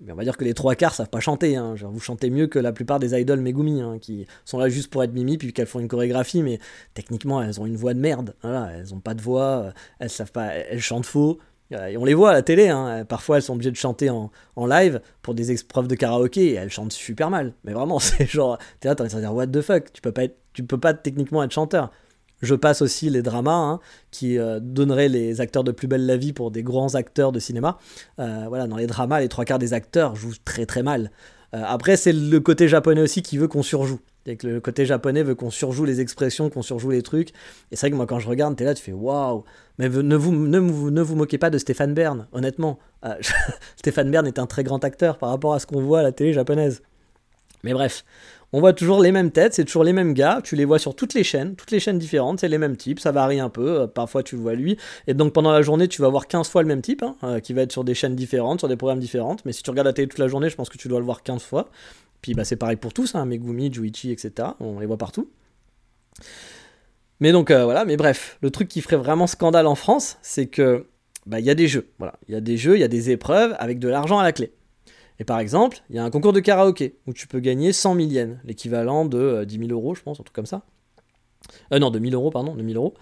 mais on va dire que les trois quarts savent pas chanter. Hein. Vous chantez mieux que la plupart des idols Megumi, hein, qui sont là juste pour être mimi, puis qu'elles font une chorégraphie, mais techniquement, elles ont une voix de merde. Voilà, elles ont pas de voix, euh, elles savent pas, elles chantent faux. Et on les voit à la télé, hein. parfois elles sont obligées de chanter en, en, live pour des épreuves de karaoké et elles chantent super mal. Mais vraiment, c'est genre, t'es là, t'as envie de dire what the fuck, tu peux pas, tu peux pas techniquement être chanteur. Je passe aussi les dramas hein, qui euh, donneraient les acteurs de plus belle la vie pour des grands acteurs de cinéma. Euh, voilà, dans les dramas, les trois quarts des acteurs jouent très très mal. Euh, après, c'est le côté japonais aussi qui veut qu'on surjoue. Et que le côté japonais veut qu'on surjoue les expressions, qu'on surjoue les trucs. Et c'est vrai que moi, quand je regarde, t'es là, tu fais waouh. Mais ne vous, moquez pas de Stéphane Bern, honnêtement. Stéphane Bern est un très grand acteur par rapport à ce qu'on voit à la télé japonaise. Mais bref, on voit toujours les mêmes têtes, c'est toujours les mêmes gars, tu les vois sur toutes les chaînes, toutes les chaînes différentes, c'est les mêmes types, ça varie un peu, euh, parfois tu le vois lui, et donc pendant la journée tu vas voir 15 fois le même type, hein, euh, qui va être sur des chaînes différentes, sur des programmes différents, mais si tu regardes la télé toute la journée, je pense que tu dois le voir 15 fois, puis bah, c'est pareil pour tous, hein, Megumi, Juichi, etc., on les voit partout. Mais donc euh, voilà, mais bref, le truc qui ferait vraiment scandale en France, c'est que bah, il y a des jeux, voilà, il y a des jeux, il y a des épreuves avec de l'argent à la clé. Et par exemple, il y a un concours de karaoké où tu peux gagner 100 000 yens, l'équivalent de 10 euh, 000 euros, je pense, un truc comme ça. Euh, non, de 1000 euros, pardon, de 1000 euros.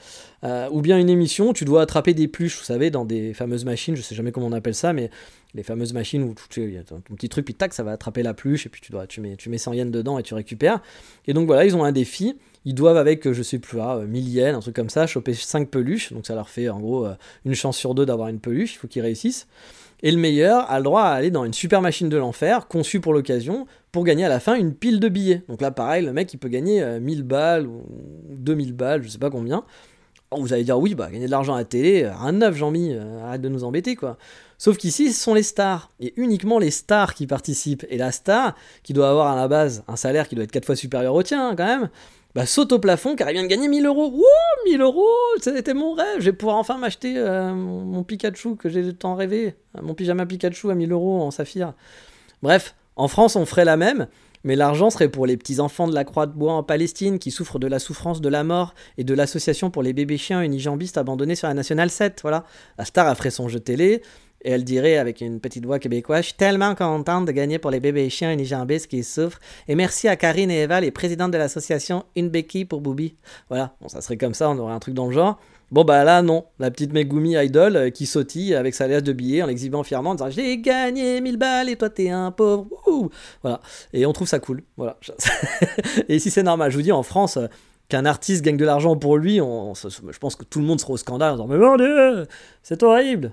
Euh, ou bien une émission où tu dois attraper des pluches, vous savez, dans des fameuses machines, je sais jamais comment on appelle ça, mais les fameuses machines où tu y a ton petit truc, puis tac, ça va attraper la pluche, et puis tu, dois, tu, mets, tu mets 100 yens dedans et tu récupères. Et donc voilà, ils ont un défi. Ils doivent, avec, je sais plus, 1000 yens, un truc comme ça, choper 5 peluches. Donc ça leur fait en gros une chance sur deux d'avoir une peluche, il faut qu'ils réussissent. Et le meilleur a le droit à aller dans une super machine de l'enfer, conçue pour l'occasion, pour gagner à la fin une pile de billets. Donc là, pareil, le mec, il peut gagner 1000 euh, balles ou 2000 balles, je sais pas combien. Oh, vous allez dire, oui, bah, gagner de l'argent à la télé, euh, un neuf, Jean-Mi, euh, arrête de nous embêter, quoi. Sauf qu'ici, ce sont les stars, et uniquement les stars qui participent. Et la star, qui doit avoir à la base un salaire qui doit être 4 fois supérieur au tien, hein, quand même, bah, saute au plafond car il vient de gagner 1000 euros. Wouh, 1000 euros, c'était mon rêve. Je vais pouvoir enfin m'acheter euh, mon Pikachu que j'ai tant rêvé. Mon pyjama Pikachu à 1000 euros en saphir. Bref, en France, on ferait la même. Mais l'argent serait pour les petits enfants de la Croix de Bois en Palestine qui souffrent de la souffrance de la mort et de l'association pour les bébés chiens unijambistes abandonnés sur la Nationale 7. Voilà. La star a fait son jeu télé, et elle dirait avec une petite voix québécoise tellement contente de gagner pour les bébés chiens unijambistes qui souffrent. Et merci à Karine et Eva, les présidentes de l'association Une béquille pour Booby. Voilà, bon, ça serait comme ça, on aurait un truc dans le genre. Bon, bah là, non. La petite Megumi Idol euh, qui sautille avec sa laisse de billets en l'exhibant fièrement en disant J'ai gagné 1000 balles et toi t'es un pauvre. Voilà. Et on trouve ça cool. Voilà. et si c'est normal, je vous dis, en France, euh, qu'un artiste gagne de l'argent pour lui, je pense que tout le monde sera au scandale en disant Mais mon dieu, c'est horrible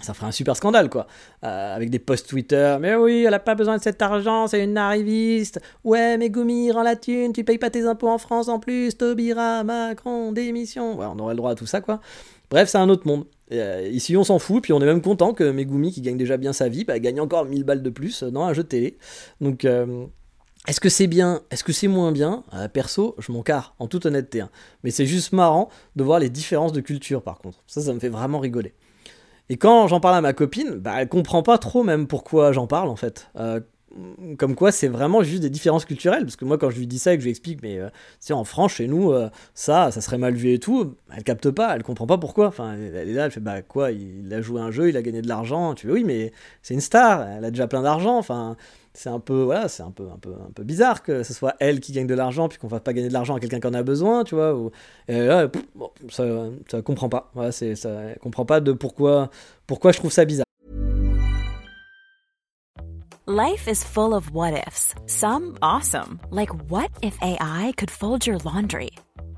ça ferait un super scandale, quoi. Euh, avec des posts Twitter. Mais oui, elle a pas besoin de cet argent, c'est une arriviste. Ouais, mais Goumi, rends la thune, tu payes pas tes impôts en France en plus. Tobira, Macron, démission. Ouais, on aurait le droit à tout ça, quoi. Bref, c'est un autre monde. Euh, ici, on s'en fout, puis on est même content que Megumi, qui gagne déjà bien sa vie, bah, gagne encore 1000 balles de plus dans un jeu de télé. Donc, euh, est-ce que c'est bien Est-ce que c'est moins bien? Perso, je m'en carre, en toute honnêteté. Hein. Mais c'est juste marrant de voir les différences de culture, par contre. Ça, ça me fait vraiment rigoler. Et quand j'en parle à ma copine, bah, elle comprend pas trop même pourquoi j'en parle en fait. Euh, comme quoi c'est vraiment juste des différences culturelles. Parce que moi quand je lui dis ça et que je lui explique mais c'est euh, en France chez nous euh, ça ça serait mal vu et tout elle capte pas elle comprend pas pourquoi. Enfin elle est là elle fait bah quoi il a joué un jeu il a gagné de l'argent. Tu veux oui mais c'est une star elle a déjà plein d'argent. Enfin c'est un peu voilà c'est un peu un peu un peu bizarre que ce soit elle qui gagne de l'argent puis qu'on fasse pas gagner de l'argent à quelqu'un qui en a besoin tu vois ou, ça ça comprend pas. Voilà c'est ça comprend pas de pourquoi pourquoi je trouve ça bizarre. Life is full of what ifs. Some awesome. Like what if AI could fold your laundry?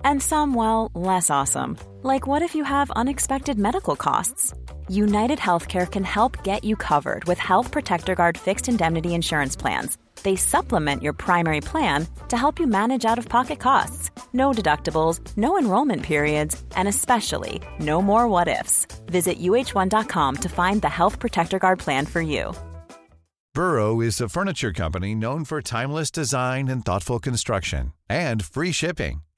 And some well less awesome like what if you have unexpected medical costs United Healthcare can help get you covered with Health Protector Guard fixed indemnity insurance plans. They supplement your primary plan to help you manage out of pocket costs. No deductibles, no enrollment periods, and especially no more what ifs. Visit uh1.com to find the Health Protector Guard plan for you. Burrow is a furniture company known for timeless design and thoughtful construction and free shipping,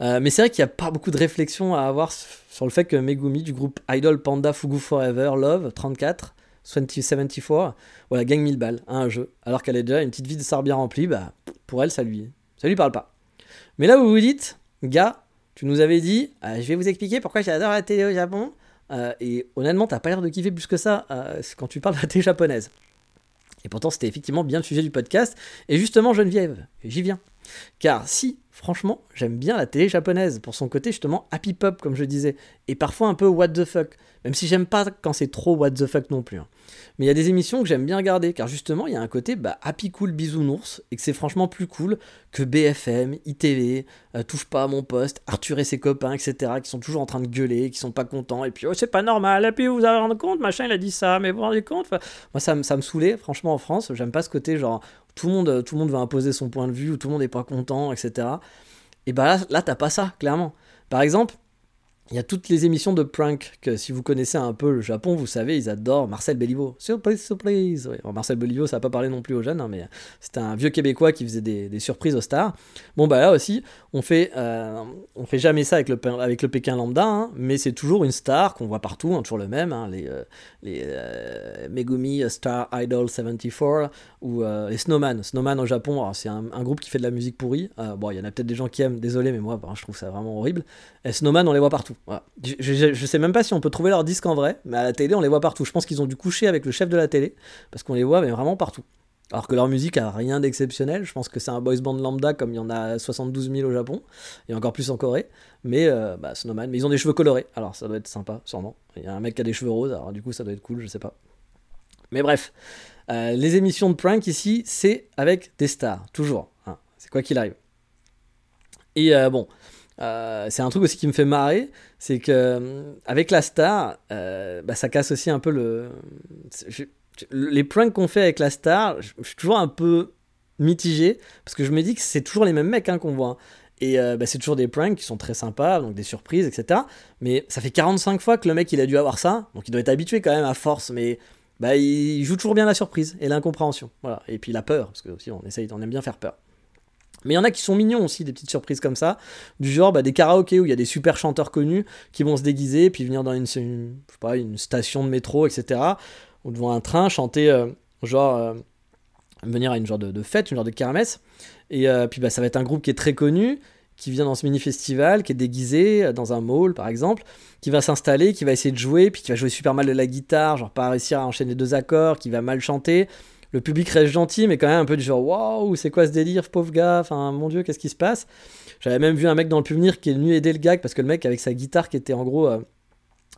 Euh, mais c'est vrai qu'il n'y a pas beaucoup de réflexion à avoir sur le fait que Megumi du groupe Idol Panda Fugu Forever Love 34 2074 voilà, gagne 1000 balles à un jeu, alors qu'elle est déjà une petite vie de star bien remplie, bah, pour elle, ça lui, ça lui parle pas. Mais là, vous vous dites, gars, tu nous avais dit, euh, je vais vous expliquer pourquoi j'adore la télé au Japon. et honnêtement, t'as pas l'air de kiffer plus que ça quand tu parles de la télé japonaise. Et pourtant, c'était effectivement bien le sujet du podcast. Et justement, Geneviève, j'y viens. Car si, franchement, j'aime bien la télé japonaise pour son côté justement happy pop, comme je disais, et parfois un peu what the fuck, même si j'aime pas quand c'est trop what the fuck non plus. Hein. Mais il y a des émissions que j'aime bien regarder, car justement, il y a un côté bah, happy cool bisounours, et que c'est franchement plus cool que BFM, ITV, euh, Touche pas à mon poste, Arthur et ses copains, etc., qui sont toujours en train de gueuler, qui sont pas contents, et puis oh, c'est pas normal, et puis vous vous rendu compte, machin, il a dit ça, mais vous vous rendez compte Moi, ça, ça me saoulait, franchement, en France, j'aime pas ce côté genre tout le monde, tout le monde va imposer son point de vue, ou tout le monde n'est pas content, etc. Et bah là, là t'as pas ça, clairement. Par exemple, il y a toutes les émissions de prank que si vous connaissez un peu le Japon, vous savez, ils adorent Marcel Béliveau. Surprise, surprise. Marcel Béliveau, ça n'a pas parlé non plus aux jeunes, hein, mais c'était un vieux Québécois qui faisait des, surprises aux stars. Bon, bah là aussi, on fait, euh, on fait jamais ça avec le, avec le Pékin lambda, hein, mais c'est toujours une star qu'on voit partout, hein, toujours le même, les, euh, euh, Megumi Star Idol 74 ou les Snowman. Snowman au Japon, c'est un, groupe qui fait de la musique pourrie. bon, il y en a peut-être des gens qui aiment, désolé, mais moi, bah, je trouve ça vraiment horrible. Et Snowman, on les voit partout. Je, je, sais même pas si on peut trouver leur disque en vrai, mais à la télé, on les voit partout. Je pense qu'ils ont dû coucher avec le chef de la télé, parce qu'on les voit vraiment partout. Alors que leur musique a rien d'exceptionnel, je pense que c'est un boys band lambda comme il y en a 72 000 au Japon, et encore plus en Corée, mais euh, bah, Snowman, mais ils ont des cheveux colorés, alors ça doit être sympa, sûrement. Il y a un mec qui a des cheveux roses, alors du coup ça doit être cool, je sais pas. Mais bref, euh, les émissions de prank ici, c'est avec des stars, toujours, hein. c'est quoi qu'il arrive. Et euh, bon, euh, c'est un truc aussi qui me fait marrer, c'est que avec la star, bah, ça casse aussi un peu le. les pranks qu'on fait avec la star, je, suis toujours un peu mitigé parce que je me dis que c'est toujours les mêmes mecs hein, qu'on voit. Et bah, c'est toujours des pranks qui sont très sympas, donc des surprises, etc. Mais ça fait 45 fois que le mec il a dû avoir ça, donc il doit être habitué quand même à force, mais bah, il joue toujours bien la surprise et l'incompréhension. Voilà. Et puis la peur, parce que aussi on essaye, on aime bien faire peur. Mais il y en a qui sont mignons aussi, des petites surprises comme ça, du genre bah, des karaokés où il y a des super chanteurs connus qui vont se déguiser, puis venir dans une, pas, une station de métro, etc., ou devant un train, chanter, euh, genre, euh, venir à une genre de, fête, une genre de kermesse. Et euh, puis bah, ça va être un groupe qui est très connu, qui vient dans ce mini-festival, qui est déguisé dans un mall par exemple, qui va s'installer, qui va essayer de jouer, puis qui va jouer super mal de la guitare, genre pas réussir à enchaîner deux accords, qui va mal chanter le public reste gentil, mais quand même un peu du genre waouh, c'est quoi ce délire, pauvre gars, enfin mon dieu, qu'est-ce qui se passe? J'avais même vu un mec dans le public qui est venu aider le gag parce que le mec avec sa guitare qui était en gros. Euh,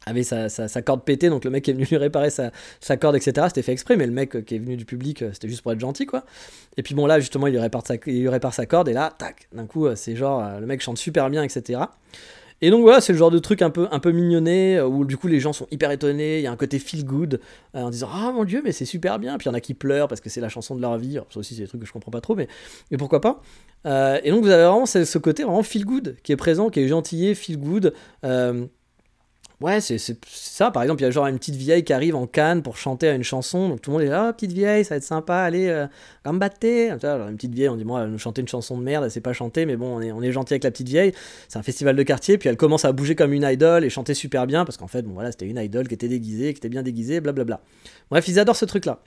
avait sa, corde pétée, donc le mec est venu lui réparer sa, corde, etc. C'était fait exprès, mais le mec qui est venu du public, euh, c'était juste pour être gentil, quoi. Et puis bon, là, justement, il lui répare sa, il répare sa corde, et là, tac, d'un coup, euh, c'est genre, le mec chante super bien, etc. Et donc voilà, c'est le genre de truc un peu, un peu mignonné, euh, où du coup les gens sont hyper étonnés, il y a un côté feel good, euh, en disant Ah mon dieu, mais c'est super bien. Puis il y en a qui pleurent parce que c'est la chanson de leur vie. ça aussi, c'est des trucs que je comprends pas trop, mais, mais pourquoi pas. Euh, et donc vous avez vraiment ce, côté vraiment feel good qui est présent, qui est gentillé, feel good. Ouais, c'est ça. Par exemple, il y a genre une petite vieille qui arrive en canne pour chanter à une chanson. Donc tout le monde est là, oh, petite vieille, ça va être sympa, allez, euh, gambatte. une petite vieille, on dit, moi, elle nous chanter une chanson de merde, elle sait pas chanter, mais bon, on est, on est gentil avec la petite vieille. C'est un festival de quartier, puis elle commence à bouger comme une idole et chanter super bien, parce qu'en fait, bon voilà, c'était une idole qui était déguisée, qui était bien déguisée, blablabla. Bref, ils adorent ce truc-là.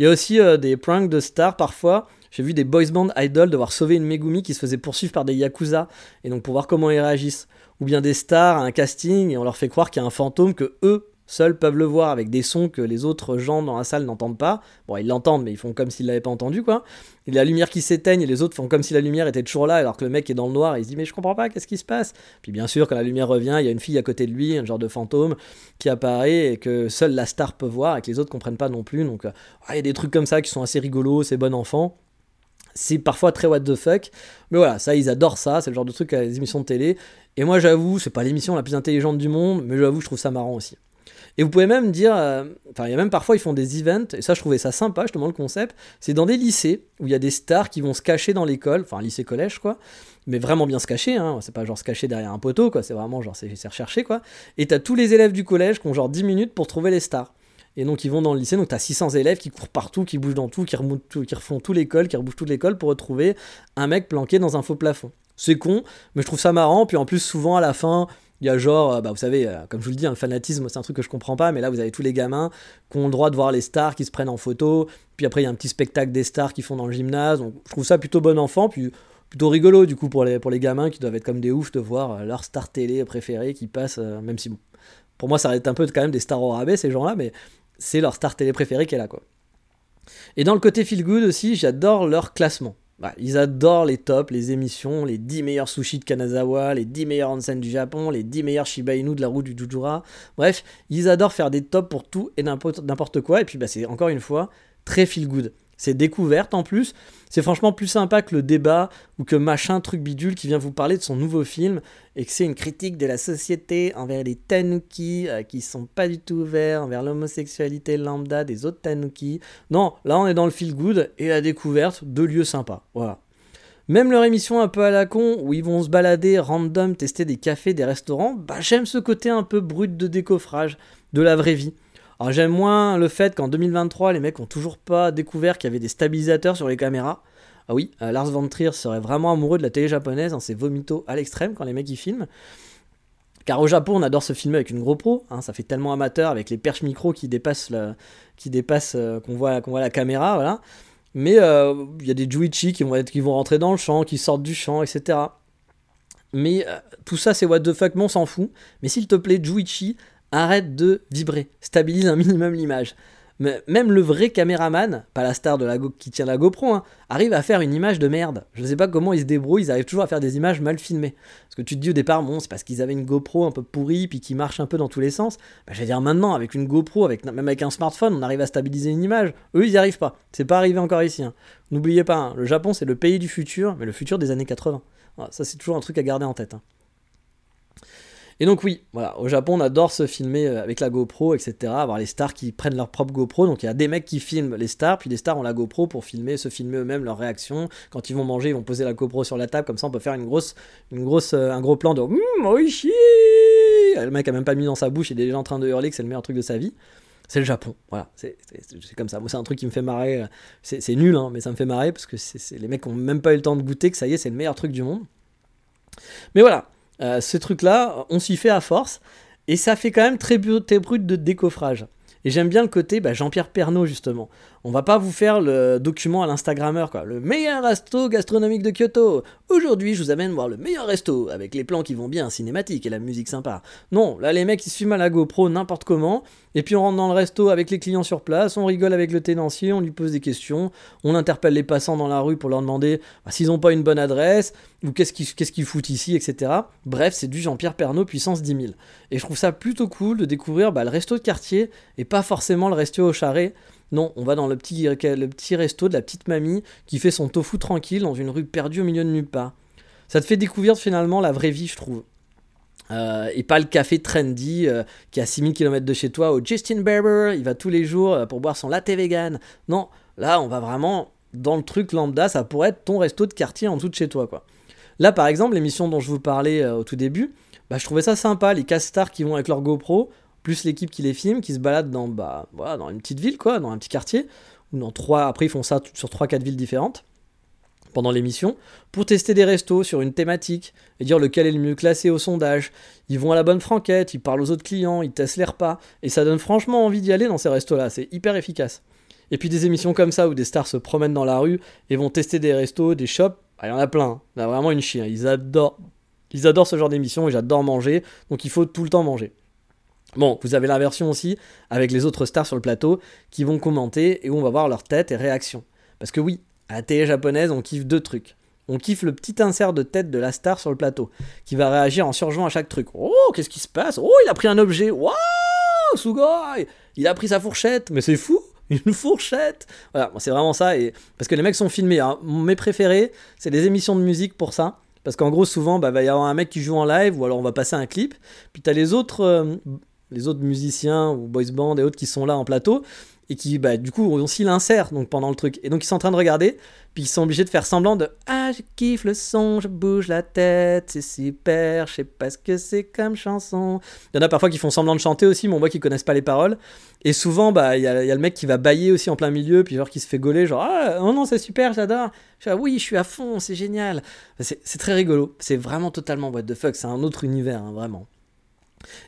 Il y a aussi euh, des pranks de stars parfois. J'ai vu des boys band idols devoir sauver une Megumi qui se faisait poursuivre par des yakuza, et donc pour voir comment ils réagissent ou bien des stars à un casting et on leur fait croire qu'il y a un fantôme que eux seuls peuvent le voir avec des sons que les autres gens dans la salle n'entendent pas. Bon, ils l'entendent, mais ils font comme s'ils l'avaient pas entendu, quoi. Et la lumière qui s'éteigne et les autres font comme si la lumière était toujours là, alors que le mec est dans le noir et il se dit mais je comprends pas, qu'est-ce qui se passe? Puis bien sûr, quand la lumière revient, il y a une fille à côté de lui, un genre de fantôme qui apparaît et que seule la star peut voir et que les autres comprennent pas non plus. Donc, euh, il y a des trucs comme ça qui sont assez rigolos, c'est bon enfant. C'est parfois très what the fuck, mais voilà, ça ils adorent ça, c'est le genre de truc à les émissions de télé. Et moi, j'avoue, c'est pas l'émission la plus intelligente du monde, mais j'avoue, je trouve ça marrant aussi. Et vous pouvez même dire, euh, enfin, il y a même parfois, ils font des events, et ça, je trouvais ça sympa, justement, le concept. C'est dans des lycées où il y a des stars qui vont se cacher dans l'école, enfin, lycée-collège, quoi, mais vraiment bien se cacher, hein, c'est pas genre se cacher derrière un poteau, quoi, c'est vraiment genre, c'est recherché, quoi. Et t'as tous les élèves du collège qui ont genre 10 minutes pour trouver les stars. Et donc ils vont dans le lycée, donc tu as 600 élèves qui courent partout, qui bougent dans tout, qui, tout, qui refont tout l'école, qui rebougent toute l'école pour retrouver un mec planqué dans un faux plafond. C'est con, mais je trouve ça marrant. Puis en plus, souvent à la fin, il y a genre, euh, bah, vous savez, euh, comme je vous le dis, hein, le fanatisme, c'est un truc que je comprends pas, mais là, vous avez tous les gamins qui ont le droit de voir les stars qui se prennent en photo. Puis après, il y a un petit spectacle des stars qui font dans le gymnase. Donc, je trouve ça plutôt bon enfant, puis plutôt rigolo, du coup, pour les, pour les gamins qui doivent être comme des oufs de voir euh, leur star télé préférée qui passe, même si, bon, pour moi, ça reste un peu quand même des stars au rabais, ces gens-là, mais c'est leur star télé préférée qui est là, quoi. Et dans le côté feel good aussi, j'adore leur classement. Bah, ils adorent les tops, les émissions, les 10 meilleurs sushis de Kanazawa, les 10 meilleurs onsen du Japon, les 10 meilleurs Shiba Inu de la route du Jujura. Bref, ils adorent faire des tops pour tout et n'importe quoi. Et puis, bah, c'est encore une fois très feel good. C'est découverte en plus. C'est franchement plus sympa que le débat ou que machin truc bidule qui vient vous parler de son nouveau film et que c'est une critique de la société envers les tanuki euh, qui sont pas du tout ouverts envers l'homosexualité lambda des autres tanuki. Non, là on est dans le feel good et la découverte de lieux sympas. Voilà. Même leur émission un peu à la con, où ils vont se balader random, tester des cafés, des restaurants, bah j'aime ce côté un peu brut de décoffrage, de la vraie vie. Alors j'aime moins le fait qu'en 2023, les mecs ont toujours pas découvert qu'il y avait des stabilisateurs sur les caméras. Ah oui, euh, Lars von Trier serait vraiment amoureux de la télé japonaise, hein, c'est vomito à l'extrême quand les mecs y filment. Car au Japon, on adore se filmer avec une GoPro, hein, ça fait tellement amateur avec les perches micro qui dépassent, qui dépassent euh, qu'on voit, la caméra, voilà. Mais euh, il y a des Juichi qui vont, être, qui vont rentrer dans le champ, qui sortent du champ, etc. Mais tout ça, c'est what the fuck, mais on s'en fout. Mais s'il te plaît, Juichi, arrête de vibrer, stabilise un minimum l'image. Même le vrai caméraman, pas la star de la qui tient la GoPro, hein, arrive à faire une image de merde. Je ne sais pas comment ils se débrouillent, ils arrivent toujours à faire des images mal filmées. Parce que tu te dis au départ, bon, c'est parce qu'ils avaient une GoPro un peu pourrie, puis qui marche un peu dans tous les sens. Bah, je vais dire maintenant, avec une GoPro, avec, même avec un smartphone, on arrive à stabiliser une image. Eux, ils n'y arrivent pas. C'est pas arrivé encore ici. Hein. N'oubliez pas, hein, le Japon, c'est le pays du futur, mais le futur des années 80. ça, c'est toujours un truc à garder en tête. Et donc oui, voilà, au Japon on adore se filmer euh, avec la GoPro, etc. Avoir les stars qui prennent leur propre GoPro. Donc il y a des mecs qui filment les stars, puis des stars ont la GoPro pour filmer, se filmer eux-mêmes leurs réactions. Quand ils vont manger, ils vont poser la GoPro sur la table, comme ça on peut faire une grosse, une grosse, euh, un gros plan de mmm, oishi Le mec a même pas mis dans sa bouche, il est déjà en train de hurler que c'est le meilleur truc de sa vie. C'est le Japon, voilà, c'est comme ça. Moi, c'est un truc qui me fait marrer. C'est nul, hein, mais ça me fait marrer parce que c'est les mecs qui ont même pas eu le temps de goûter que ça y est, c'est le meilleur truc du monde. Mais voilà, euh, ce truc-là, on s'y fait à force, et ça fait quand même très, très brut de décoffrage. Et j'aime bien le côté bah, Jean-Pierre Pernaud, justement. On va pas vous faire le document à l'Instagrammeur, quoi. Le meilleur resto gastronomique de Kyoto. Aujourd'hui, je vous amène voir le meilleur resto, avec les plans qui vont bien, cinématiques et la musique sympa. Non, là, les mecs, ils se filment à la GoPro n'importe comment, et puis on rentre dans le resto avec les clients sur place, on rigole avec le tenancier, on lui pose des questions, on interpelle les passants dans la rue pour leur demander bah, s'ils n'ont pas une bonne adresse, ou qu'est-ce qu'ils foutent ici, etc. Bref, c'est du Jean-Pierre Pernaud puissance 10 000. Et je trouve ça plutôt cool de découvrir bah, le resto de quartier, et pas forcément le resto au charret, non, on va dans le petit, le petit resto de la petite mamie qui fait son tofu tranquille dans une rue perdue au milieu de nulle part. Ça te fait découvrir finalement la vraie vie, je trouve. Euh, et pas le café trendy euh, qui est à 6000 km de chez toi au Justin Bieber, il va tous les jours euh, pour boire son latte vegan. Non, là on va vraiment dans le truc lambda, ça pourrait être ton resto de quartier en dessous de chez toi quoi. Là par exemple, l'émission dont je vous parlais au tout début, bah, je trouvais ça sympa, les castars qui vont avec leur GoPro, plus l'équipe qui les filme, qui se balade dans, bah, dans une petite ville, quoi, dans un petit quartier, ou dans trois, après ils font ça sur 3-4 villes différentes pendant l'émission, pour tester des restos sur une thématique et dire lequel est le mieux classé au sondage. Ils vont à la bonne franquette, ils parlent aux autres clients, ils testent les repas, et ça donne franchement envie d'y aller dans ces restos-là, c'est hyper efficace. Et puis des émissions comme ça où des stars se promènent dans la rue et vont tester des restos, des shops, ah, il y en a plein, il y a vraiment une chien, ils adorent, ils adorent ce genre d'émission et j'adore manger, donc il faut tout le temps manger. Bon, vous avez la version aussi avec les autres stars sur le plateau qui vont commenter et où on va voir leur tête et réaction. Parce que oui, à la télé japonaise, on kiffe deux trucs. On kiffe le petit insert de tête de la star sur le plateau, qui va réagir en surjouant à chaque truc. Oh, qu'est-ce qui se passe? Oh, il a pris un objet. Waouh, Sugoi Il a pris sa fourchette. Mais c'est fou une fourchette. Voilà, c'est vraiment ça. Parce que les mecs sont filmés. Hein. Mes préférés, c'est des émissions de musique pour ça. Parce qu'en gros, souvent, bah, va y avoir un mec qui joue en live, ou alors on va passer un clip. Puis t'as les autres euh, les autres musiciens ou boys band et autres qui sont là en plateau et qui bah, du coup aussi l'insert donc pendant le truc. Et donc ils sont en train de regarder puis ils sont obligés de faire semblant de ah je kiffe le son je bouge la tête c'est super je sais pas ce que c'est comme chanson il y en a parfois qui font semblant de chanter aussi mais on voit qu'ils connaissent pas les paroles. Et souvent bah il y, a le mec qui va bailler aussi en plein milieu puis genre qui se fait gauler genre ah oh non c'est super j'adore ah, oui je suis à fond c'est génial c'est très rigolo. C'est vraiment totalement what the fuck c'est un autre univers hein, vraiment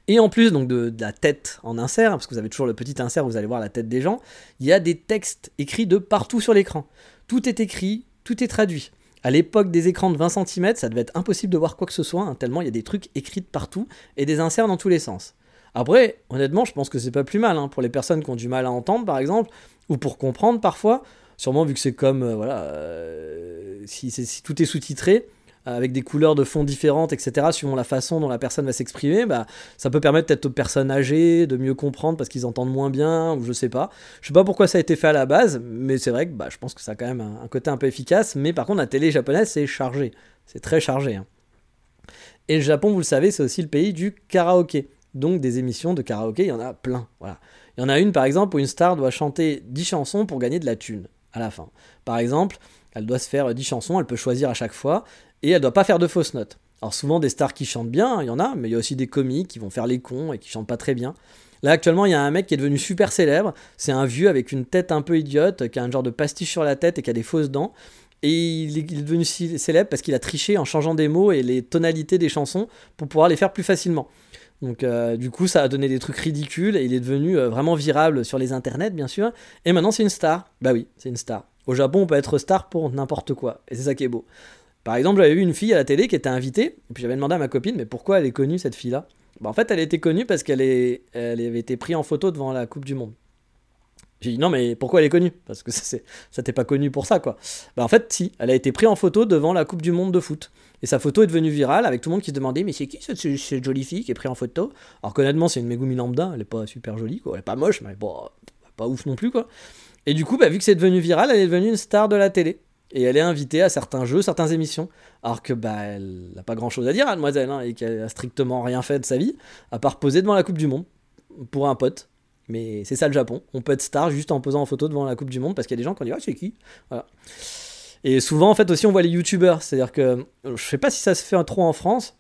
et en plus donc de, la tête en insert, parce que vous avez toujours le petit insert, vous allez voir la tête des gens, il y a des textes écrits de partout sur l'écran. Tout est écrit, tout est traduit. À l'époque des écrans de 20 cm, ça devait être impossible de voir quoi que ce soit, hein, tellement il y a des trucs écrits de partout et des inserts dans tous les sens. Après, honnêtement, je pense que c'est pas plus mal hein, pour les personnes qui ont du mal à entendre, par exemple, ou pour comprendre parfois. Sûrement vu que c'est comme euh, voilà, euh, si, si, tout est sous-titré avec des couleurs de fond différentes, etc., suivant la façon dont la personne va s'exprimer, bah, ça peut permettre peut-être aux personnes âgées de mieux comprendre parce qu'ils entendent moins bien, ou je sais pas. Je sais pas pourquoi ça a été fait à la base, mais c'est vrai que bah, je pense que ça a quand même un, côté un peu efficace. Mais par contre, la télé japonaise, c'est chargé. C'est très chargé. Hein. Et le Japon, vous le savez, c'est aussi le pays du karaoké. Donc des émissions de karaoké, il y en a plein. Voilà. Il y en a une, par exemple, où une star doit chanter 10 chansons pour gagner de la thune à la fin. Par exemple, elle doit se faire 10 chansons, elle peut choisir à chaque fois, et elle doit pas faire de fausses notes. Alors souvent des stars qui chantent bien, il y en a, mais il y a aussi des comiques qui vont faire les cons et qui chantent pas très bien. Là actuellement il y a un mec qui est devenu super célèbre, c'est un vieux avec une tête un peu idiote, qui a un genre de pastiche sur la tête et qui a des fausses dents. Et il est, devenu célèbre parce qu'il a triché en changeant des mots et les tonalités des chansons pour pouvoir les faire plus facilement. Donc euh, du coup ça a donné des trucs ridicules et il est devenu euh, vraiment virable sur les internets bien sûr. Et maintenant c'est une star. Bah oui, c'est une star. Au Japon on peut être star pour n'importe quoi. Et c'est ça qui est beau. Par exemple, j'avais vu une fille à la télé qui était invitée, et puis j'avais demandé à ma copine, mais pourquoi elle est connue cette fille-là? Bah, En fait, elle était connue parce qu'elle elle avait été prise en photo devant la Coupe du Monde. J'ai dit non, mais pourquoi elle est connue? Parce que ça, ça t'est pas connu pour ça, quoi. Bah, en fait, si, elle a été prise en photo devant la Coupe du Monde de foot. Et sa photo est devenue virale avec tout le monde qui se demandait mais c'est qui cette, jolie fille qui est prise en photo? Alors honnêtement, c'est une Megumi lambda, elle est pas super jolie, quoi. Elle est pas moche, mais pas, pas ouf non plus, quoi. Et du coup, bah, vu que c'est devenu viral, elle est devenue une star de la télé et elle est invitée à certains jeux, certaines émissions. Alors que bah elle n'a pas grand chose à dire, mademoiselle, hein, et qu'elle a strictement rien fait de sa vie, à part poser devant la Coupe du Monde pour un pote. Mais c'est ça le Japon. On peut être star juste en posant en photo devant la Coupe du Monde parce qu'il y a des gens qui ont dit Ah, c'est qui? Voilà. Et souvent, en fait, aussi, on voit les youtubeurs. C'est-à-dire que je sais pas si ça se fait trop en France,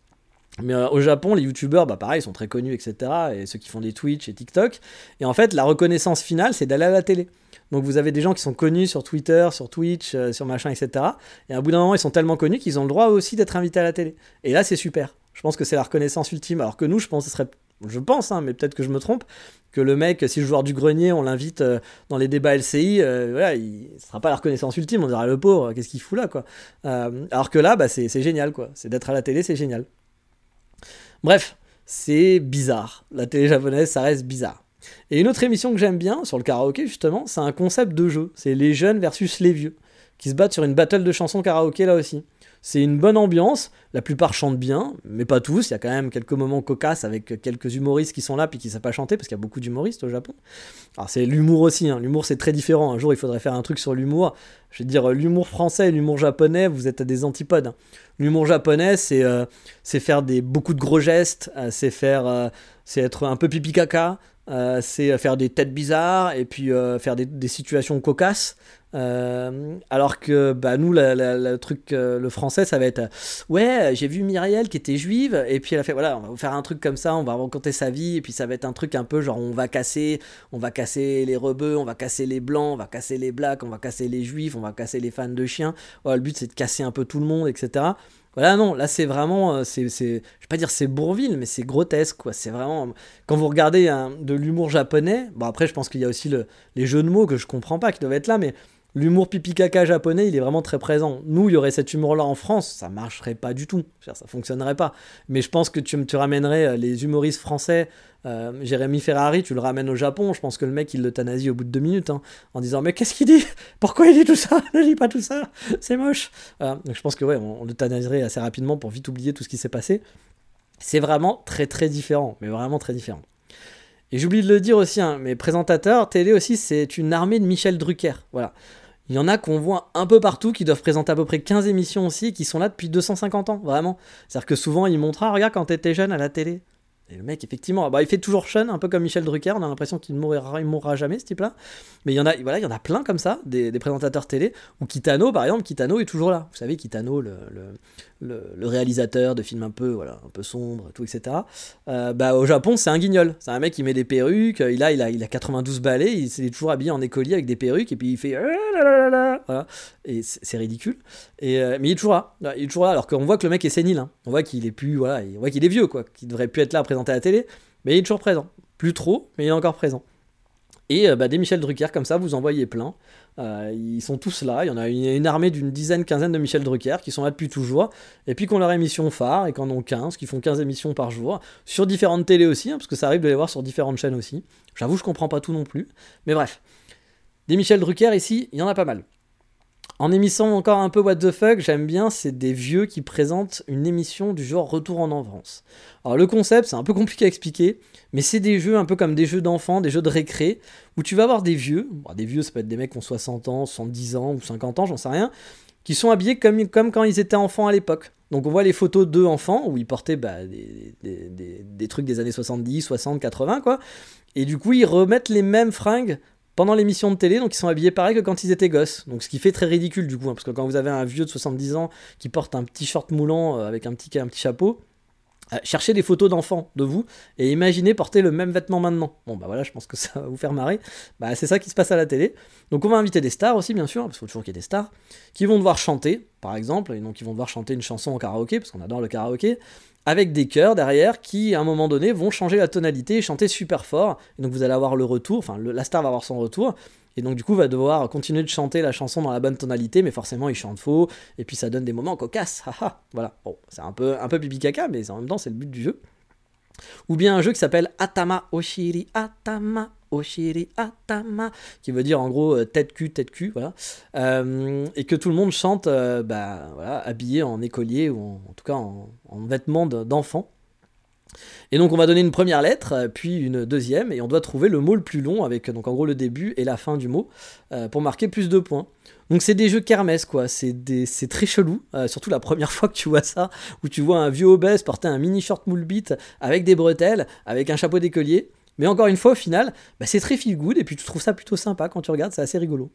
mais euh, au Japon, les youtubeurs, bah pareil, ils sont très connus, etc. Et ceux qui font des Twitch et TikTok. Et en fait, la reconnaissance finale, c'est d'aller à la télé. Donc vous avez des gens qui sont connus sur Twitter, sur Twitch, euh, sur machin, etc. Et à bout d'un moment, ils sont tellement connus qu'ils ont le droit aussi d'être invités à la télé. Et là, c'est super. Je pense que c'est la reconnaissance ultime. Alors que nous, je pense je pense, hein, mais peut-être que je me trompe, que le mec, si le joueur du grenier, on l'invite euh, dans les débats LCI, euh, il ne sera pas la reconnaissance ultime, on dira le pauvre, qu'est-ce qu'il fout là, quoi. alors que là, bah, c'est génial, quoi. C'est d'être à la télé, c'est génial. Bref, c'est bizarre. La télé japonaise, ça reste bizarre. Et une autre émission que j'aime bien, sur le karaoké justement, c'est un concept de jeu. C'est les jeunes versus les vieux, qui se battent sur une battle de chansons karaoké là aussi. C'est une bonne ambiance, la plupart chantent bien, mais pas tous, il y a quand même quelques moments cocasses avec quelques humoristes qui sont là puis qui ne savent pas chanter, parce qu'il y a beaucoup d'humoristes au Japon. Alors c'est l'humour aussi, hein. l'humour c'est très différent, un jour il faudrait faire un truc sur l'humour. Je veux dire, l'humour français et l'humour japonais, vous êtes à des antipodes. Hein. L'humour japonais, c'est euh, faire des, beaucoup de gros gestes, euh, c'est. Euh, c'est être un peu pipi caca, euh, c'est faire des têtes bizarres et puis euh, faire des, situations cocasses. Euh, alors que bah, nous, le truc, le français, ça va être ouais, j'ai vu Myriel qui était juive et puis elle a fait voilà, on va faire un truc comme ça, on va raconter sa vie et puis ça va être un truc un peu genre on va casser, on va casser les rebeux, on va casser les blancs, on va casser les blacks, on va casser les juifs, on va casser les fans de chiens. le but c'est de casser un peu tout le monde, etc. Voilà, non, là c'est vraiment, euh, c'est, je vais pas dire c'est Bourville, mais c'est grotesque, quoi. C'est vraiment, quand vous regardez de l'humour japonais, bon après je pense qu'il y a aussi le, les jeux de mots que je comprends pas qui doivent être là, mais l'humour pipi caca japonais, il est vraiment très présent. Nous, il y aurait cet humour-là en France, ça marcherait pas du tout, ça fonctionnerait pas. Mais je pense que tu, tu ramènerais euh, les humoristes français euh, Jérémy Ferrari, tu le ramènes au Japon, je pense que le mec il l'euthanasie au bout de deux minutes hein, en disant mais qu'est-ce qu'il dit? Pourquoi il dit tout ça? Ne dis pas tout ça, c'est moche. donc je pense que ouais, on, l'euthanasierait assez rapidement pour vite oublier tout ce qui s'est passé. C'est vraiment très très différent, mais vraiment très différent. Et j'oublie de le dire aussi, hein, mes présentateurs télé aussi, c'est une armée de Michel Drucker. Voilà. Il y en a qu'on voit un peu partout, qui doivent présenter à peu près 15 émissions aussi, qui sont là depuis 250 ans, vraiment. C'est-à-dire que souvent, ils montrent, ah, regarde quand t'étais jeune à la télé. Et le mec, effectivement, bah, il fait toujours Sean, un peu comme Michel Drucker. On a l'impression qu'il ne mourra, il mourra jamais, ce type-là. Mais il y en a, voilà, il y en a plein comme ça, des, présentateurs télé. Ou Kitano, par exemple, Kitano est toujours là. Vous savez, Kitano, le, le, réalisateur de films un peu, voilà, un peu sombres, tout, etc. Euh, bah, au Japon, c'est un guignol. C'est un mec qui met des perruques. Il a, il a, il a 92 balais. Il, est toujours habillé en écolier avec des perruques. Et puis il fait. Euh. Et c'est ridicule. Et, euh, mais il est toujours là. Il est toujours là. Alors qu'on voit que le mec est sénile. Hein. On voit qu'il est plus. Voilà, on voit qu'il est vieux, quoi. Qu'il devrait plus être là à présenter à la télé. Mais il est toujours présent. Plus trop, mais il est encore présent. Et bah, des Michel Drucker comme ça, vous en voyez plein. Ils sont tous là. Il y en a une, armée d'une dizaine, quinzaine de Michel Drucker qui sont là depuis toujours. Et puis qui ont leur émission phare et qui en ont 15, qui font 15 émissions par jour. Sur différentes télés aussi, hein, parce que ça arrive de les voir sur différentes chaînes aussi. J'avoue, je comprends pas tout non plus. Mais bref. Des Michel Drucker ici, il y en a pas mal. En émission encore un peu what the fuck, j'aime bien, c'est des vieux qui présentent une émission du genre Retour en enfance. Alors le concept, c'est un peu compliqué à expliquer, mais c'est des jeux un peu comme des jeux d'enfants, des jeux de récré, où tu vas avoir des vieux, des vieux ça peut être des mecs qui ont 60 ans, 70 ans ou 50 ans, j'en sais rien, qui sont habillés comme, quand ils étaient enfants à l'époque. Donc on voit les photos d'eux enfants, où ils portaient bah, des, des, des, trucs des années 70, 60, 80, quoi. Et du coup, ils remettent les mêmes fringues pendant l'émission de télé, donc ils sont habillés pareil que quand ils étaient gosses. Donc ce qui fait très ridicule du coup, hein, parce que quand vous avez un vieux de 70 ans qui porte un petit short moulant euh, avec un petit, un petit chapeau, euh, cherchez des photos d'enfants de vous et imaginez porter le même vêtement maintenant. Bon bah voilà, je pense que ça va vous faire marrer. Bah c'est ça qui se passe à la télé. Donc on va inviter des stars aussi bien sûr, parce qu'il faut toujours qu'il y ait des stars, qui vont devoir chanter, par exemple, et donc ils vont devoir chanter une chanson en karaoké, parce qu'on adore le karaoké, avec des chœurs derrière qui, à un moment donné, vont changer la tonalité et chanter super fort. Donc vous allez avoir le retour, enfin la star va avoir son retour, et donc du coup va devoir continuer de chanter la chanson dans la bonne tonalité, mais forcément il chante faux, et puis ça donne des moments cocasses, haha, voilà. Bon, c'est un peu, un peu pipi caca, mais en même temps c'est le but du jeu. Ou bien un jeu qui s'appelle Atama Oshiri Atama Oshiri Atama, qui veut dire en gros euh, tête cul, tête cul, voilà. Euh, et que tout le monde chante euh, bah, voilà, habillé en écolier ou en, tout cas en, en vêtements d'enfant. Et donc on va donner une première lettre, puis une deuxième, et on doit trouver le mot le plus long avec donc en gros le début et la fin du mot pour marquer plus de points. Donc c'est des jeux kermesse quoi, c'est très chelou, surtout la première fois que tu vois ça, où tu vois un vieux obèse porter un mini short moule bit avec des bretelles, avec un chapeau d'écolier. Mais encore une fois, au final, bah, c'est très feel good et puis tu trouves ça plutôt sympa quand tu regardes, c'est assez rigolo.